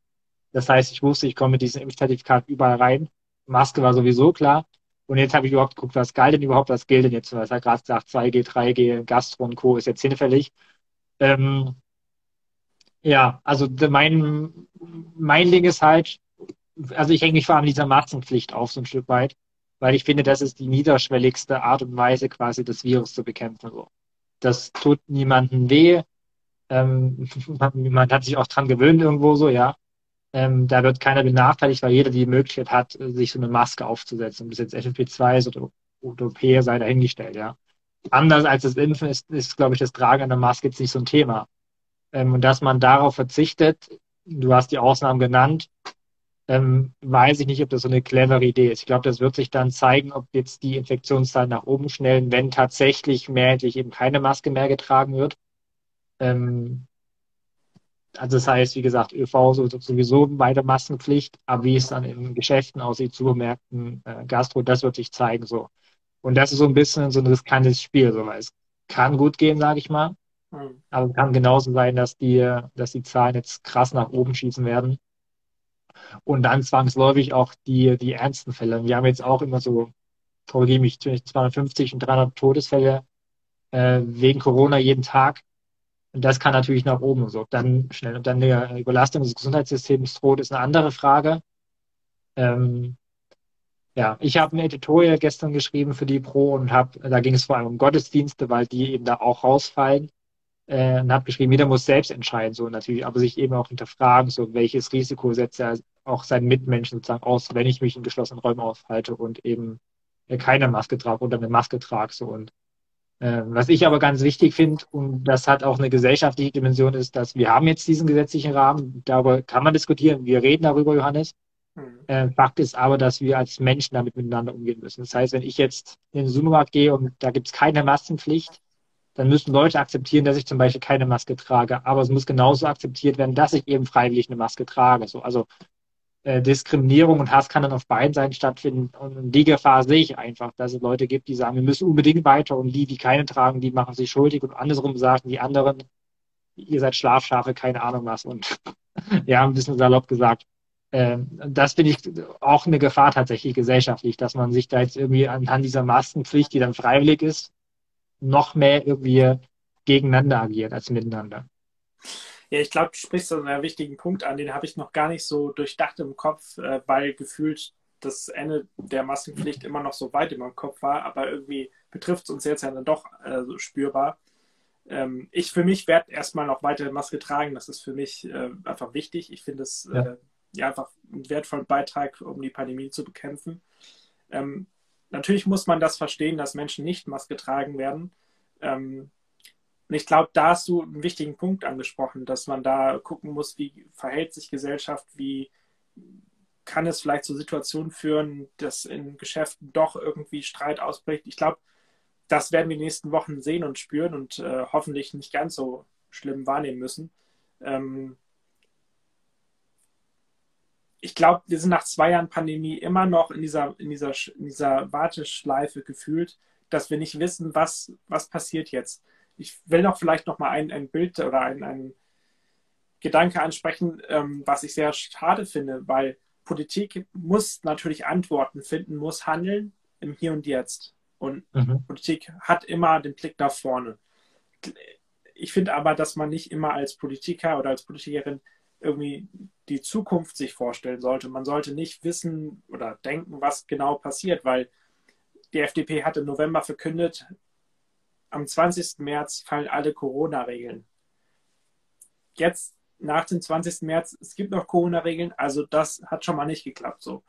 Das heißt, ich wusste, ich komme mit diesem Impfzertifikat überall rein. Maske war sowieso klar. Und jetzt habe ich überhaupt geguckt, was galt denn überhaupt, was gilt denn jetzt? Was er gerade gesagt, 2G, 3G, Gastro und Co. ist jetzt hinfällig. Ähm, Ja, also mein, mein Ding ist halt, also ich hänge mich vor allem dieser Maskenpflicht auf so ein Stück weit, weil ich finde, das ist die niederschwelligste Art und Weise, quasi das Virus zu bekämpfen. Das tut niemandem weh. Ähm, (laughs) man hat sich auch dran gewöhnt irgendwo so, ja. Ähm, da wird keiner benachteiligt, weil jeder die Möglichkeit hat, sich so eine Maske aufzusetzen. Ob das jetzt FFP2 ist oder Utopie sei dahingestellt, ja. Anders als das Impfen ist, ist, glaube ich, das Tragen einer Maske jetzt nicht so ein Thema. Ähm, und dass man darauf verzichtet, du hast die Ausnahmen genannt, ähm, weiß ich nicht, ob das so eine clevere Idee ist. Ich glaube, das wird sich dann zeigen, ob jetzt die Infektionszahlen nach oben schnellen, wenn tatsächlich mehrheitlich eben keine Maske mehr getragen wird. Ähm, also das heißt, wie gesagt, ÖV sowieso weiter Maskenpflicht, aber wie es dann in Geschäften aussieht, Supermärkten, äh, Gastro, das wird sich zeigen so. Und das ist so ein bisschen so ein riskantes Spiel, so weil es kann gut gehen, sage ich mal. Mhm. Aber es kann genauso sein, dass die, dass die Zahlen jetzt krass nach oben schießen werden. Und dann zwangsläufig auch die, die ernsten Fälle. Wir haben jetzt auch immer so, korrigiere mich, 250 und 300 Todesfälle äh, wegen Corona jeden Tag. Und das kann natürlich nach oben so. Dann schnell. Und dann eine Überlastung des Gesundheitssystems droht, ist eine andere Frage. Ähm, ja, ich habe ein Editorial gestern geschrieben für die Pro und habe, da ging es vor allem um Gottesdienste, weil die eben da auch rausfallen äh, und habe geschrieben, jeder muss selbst entscheiden, so natürlich, aber sich eben auch hinterfragen, so welches Risiko setzt er auch seinen Mitmenschen sozusagen aus, wenn ich mich in geschlossenen Räumen aufhalte und eben keine Maske trage oder eine Maske trage, so und äh, was ich aber ganz wichtig finde, und das hat auch eine gesellschaftliche Dimension, ist, dass wir haben jetzt diesen gesetzlichen Rahmen, darüber kann man diskutieren, wir reden darüber, Johannes. Mhm. Äh, Fakt ist aber, dass wir als Menschen damit miteinander umgehen müssen. Das heißt, wenn ich jetzt in den Supermarkt gehe und da gibt es keine Maskenpflicht, dann müssen Leute akzeptieren, dass ich zum Beispiel keine Maske trage. Aber es muss genauso akzeptiert werden, dass ich eben freiwillig eine Maske trage. So, also äh, Diskriminierung und Hass kann dann auf beiden Seiten stattfinden. Und die Gefahr sehe ich einfach, dass es Leute gibt, die sagen, wir müssen unbedingt weiter und die, die keine tragen, die machen sich schuldig und andersrum sagen die anderen, ihr seid Schlafschafe, keine Ahnung was. Und (laughs) ja, ein bisschen salopp gesagt. Äh, das finde ich auch eine Gefahr tatsächlich gesellschaftlich, dass man sich da jetzt irgendwie anhand dieser Maskenpflicht, die dann freiwillig ist, noch mehr irgendwie gegeneinander agiert als miteinander. Ja, ich glaube, du sprichst so einen wichtigen Punkt an, den habe ich noch gar nicht so durchdacht im Kopf, äh, weil gefühlt das Ende der Maskenpflicht immer noch so weit in meinem Kopf war, aber irgendwie betrifft es uns jetzt ja dann doch äh, spürbar. Ähm, ich für mich werde erstmal noch weiter Maske tragen, das ist für mich äh, einfach wichtig. Ich finde es ja. Äh, ja. einfach einen wertvollen Beitrag, um die Pandemie zu bekämpfen. Ähm, natürlich muss man das verstehen, dass Menschen nicht Maske tragen werden. Ähm, und ich glaube, da hast du einen wichtigen Punkt angesprochen, dass man da gucken muss, wie verhält sich Gesellschaft, wie kann es vielleicht zu Situationen führen, dass in Geschäften doch irgendwie Streit ausbricht. Ich glaube, das werden wir in den nächsten Wochen sehen und spüren und äh, hoffentlich nicht ganz so schlimm wahrnehmen müssen. Ähm, ich glaube, wir sind nach zwei Jahren Pandemie immer noch in dieser, in dieser, in dieser Warteschleife gefühlt, dass wir nicht wissen, was, was passiert jetzt. Ich will noch vielleicht noch mal ein, ein Bild oder ein, ein Gedanke ansprechen, ähm, was ich sehr schade finde, weil Politik muss natürlich Antworten finden, muss handeln im Hier und Jetzt. Und mhm. Politik hat immer den Blick nach vorne. Ich finde aber, dass man nicht immer als Politiker oder als Politikerin irgendwie die Zukunft sich vorstellen sollte. Man sollte nicht wissen oder denken, was genau passiert, weil die FDP hat im November verkündet, am 20. März fallen alle Corona-Regeln. Jetzt nach dem 20. März, es gibt noch Corona-Regeln, also das hat schon mal nicht geklappt so.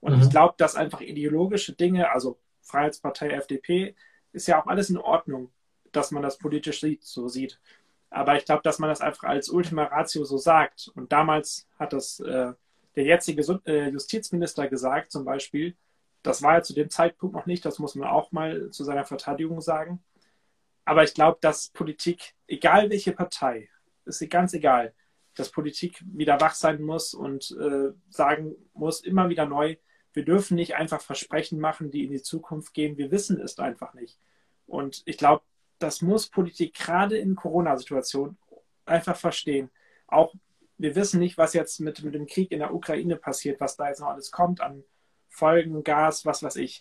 Und mhm. ich glaube, dass einfach ideologische Dinge, also Freiheitspartei, FDP, ist ja auch alles in Ordnung, dass man das politisch sieht, so sieht. Aber ich glaube, dass man das einfach als Ultima Ratio so sagt. Und damals hat das äh, der jetzige äh, Justizminister gesagt, zum Beispiel, das war ja zu dem Zeitpunkt noch nicht, das muss man auch mal zu seiner Verteidigung sagen. Aber ich glaube, dass Politik, egal welche Partei, ist ganz egal, dass Politik wieder wach sein muss und äh, sagen muss, immer wieder neu, wir dürfen nicht einfach Versprechen machen, die in die Zukunft gehen. Wir wissen es einfach nicht. Und ich glaube, das muss Politik gerade in Corona-Situationen einfach verstehen. Auch wir wissen nicht, was jetzt mit, mit dem Krieg in der Ukraine passiert, was da jetzt noch alles kommt an Folgen, Gas, was weiß ich.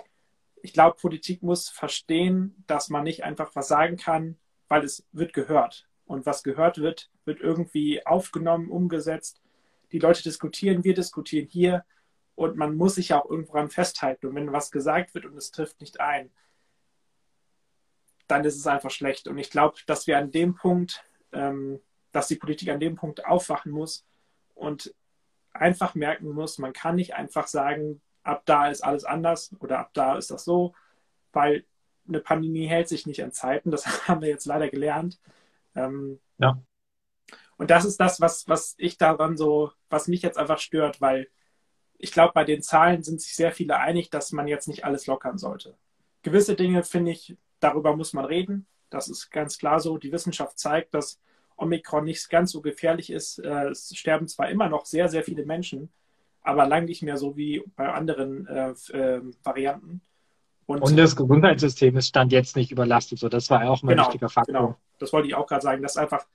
Ich glaube, Politik muss verstehen, dass man nicht einfach was sagen kann, weil es wird gehört. und was gehört wird, wird irgendwie aufgenommen, umgesetzt. Die Leute diskutieren, wir diskutieren hier und man muss sich ja auch irgendwann festhalten. Und wenn was gesagt wird und es trifft nicht ein, dann ist es einfach schlecht. Und ich glaube, dass wir an dem Punkt, ähm, dass die Politik an dem Punkt aufwachen muss und einfach merken muss, man kann nicht einfach sagen, ab da ist alles anders oder ab da ist das so, weil eine Pandemie hält sich nicht an Zeiten. Das (laughs) haben wir jetzt leider gelernt. Ähm, ja. Und das ist das, was, was ich daran so, was mich jetzt einfach stört, weil ich glaube, bei den Zahlen sind sich sehr viele einig, dass man jetzt nicht alles lockern sollte. Gewisse Dinge, finde ich, darüber muss man reden. Das ist ganz klar so. Die Wissenschaft zeigt, dass Omikron nicht ganz so gefährlich ist. Äh, es sterben zwar immer noch sehr, sehr viele Menschen, aber lang nicht mehr so wie bei anderen äh, äh, Varianten. Und, und, das Gesundheitssystem ist stand jetzt nicht überlastet. So, das war auch ein genau, wichtiger Faktor. Genau, das wollte ich auch gerade sagen, dass einfach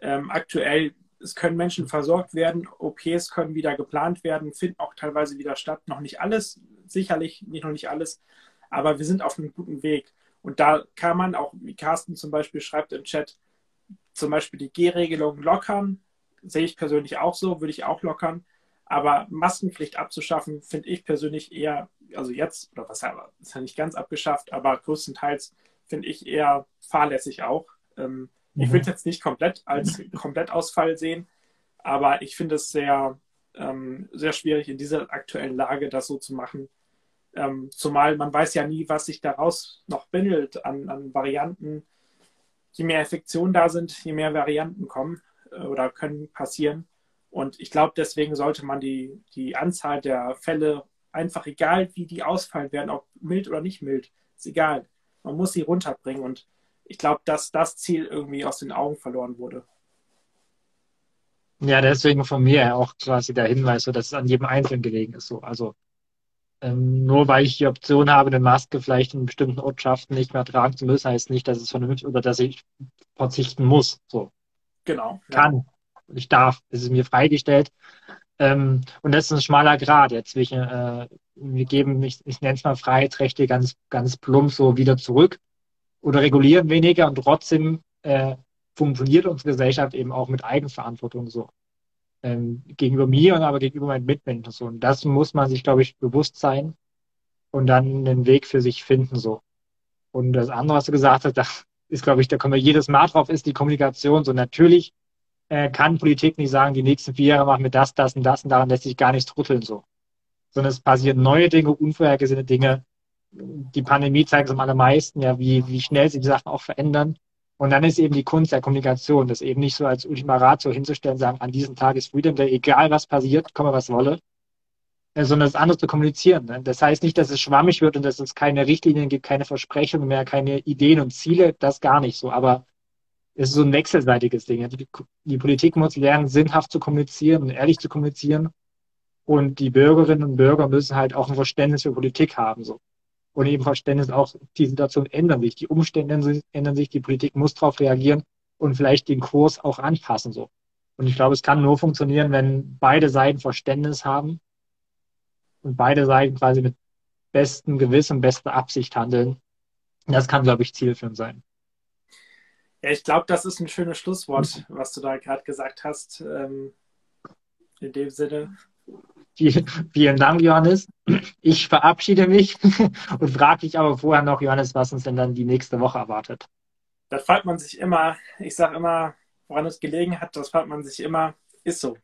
ähm, aktuell es können Menschen versorgt werden, OPs können wieder geplant werden, finden auch teilweise wieder statt. Noch nicht alles, sicherlich nicht noch nicht alles, aber wir sind auf einem guten Weg. Und da kann man auch, wie Carsten zum Beispiel schreibt im Chat, zum Beispiel die G-Regelung lockern. Sehe ich persönlich auch so, würde ich auch lockern. Aber Maskenpflicht abzuschaffen, finde ich persönlich eher, also jetzt, oder was ist ja nicht ganz abgeschafft, aber größtenteils finde ich eher fahrlässig auch. Ähm, mhm. Ich würde es jetzt nicht komplett als Komplettausfall sehen, aber ich finde es sehr, ähm, sehr schwierig in dieser aktuellen Lage, das so zu machen. Ähm, zumal man weiß ja nie, was sich daraus noch bindelt an, an Varianten. Je mehr Infektionen da sind, je mehr Varianten kommen äh, oder können passieren, und ich glaube, deswegen sollte man die, die Anzahl der Fälle einfach, egal wie die ausfallen werden, ob mild oder nicht mild, ist egal. Man muss sie runterbringen. Und ich glaube, dass das Ziel irgendwie aus den Augen verloren wurde. Ja, deswegen von mir auch quasi der Hinweis, dass es an jedem Einzelnen gelegen ist. So. Also ähm, nur weil ich die Option habe, eine Maske vielleicht in bestimmten Ortschaften nicht mehr tragen zu müssen, heißt nicht, dass es vernünftig oder dass ich verzichten muss. So. Genau. Kann. Ja ich darf, es ist mir freigestellt. Ähm, und das ist ein schmaler Grad jetzt zwischen, äh, wir geben, ich, ich nenne es mal Freiheitsrechte ganz, ganz plump so wieder zurück oder regulieren weniger und trotzdem äh, funktioniert unsere Gesellschaft eben auch mit Eigenverantwortung so. Ähm, gegenüber mir und aber gegenüber meinen Mitmenschen so. Und das muss man sich, glaube ich, bewusst sein und dann einen Weg für sich finden so. Und das andere, was du gesagt hast, da ist, glaube ich, da kommen wir jedes Mal drauf, ist die Kommunikation. So natürlich äh, kann Politik nicht sagen, die nächsten vier Jahre machen wir das, das und das und daran lässt sich gar nichts rütteln so. Sondern es passieren neue Dinge, unvorhergesehene Dinge. Die Pandemie zeigt es am allermeisten, ja, wie, wie schnell sich die Sachen auch verändern. Und dann ist eben die Kunst der Kommunikation, das eben nicht so als Ultima Ratio hinzustellen, sagen, an diesem Tag ist Freedom Day, egal was passiert, komme was wolle, äh, sondern das andere zu kommunizieren. Ne? Das heißt nicht, dass es schwammig wird und dass es keine Richtlinien gibt, keine Versprechungen mehr, keine Ideen und Ziele, das gar nicht so. Aber es ist so ein wechselseitiges Ding. Die, die Politik muss lernen, sinnhaft zu kommunizieren und ehrlich zu kommunizieren. Und die Bürgerinnen und Bürger müssen halt auch ein Verständnis für Politik haben. So. Und eben Verständnis auch, die Situation ändern sich, die Umstände ändern sich, die Politik muss darauf reagieren und vielleicht den Kurs auch anpassen. So. Und ich glaube, es kann nur funktionieren, wenn beide Seiten Verständnis haben und beide Seiten quasi mit bestem Gewissen, bester Absicht handeln. Das kann, glaube ich, zielführend sein. Ja, ich glaube, das ist ein schönes Schlusswort, was du da gerade gesagt hast. Ähm, in dem Sinne. Vielen Dank, Johannes. Ich verabschiede mich (laughs) und frage dich aber vorher noch, Johannes, was uns denn dann die nächste Woche erwartet. Das fragt man sich immer. Ich sage immer, woran es gelegen hat, das fragt man sich immer. Ist so.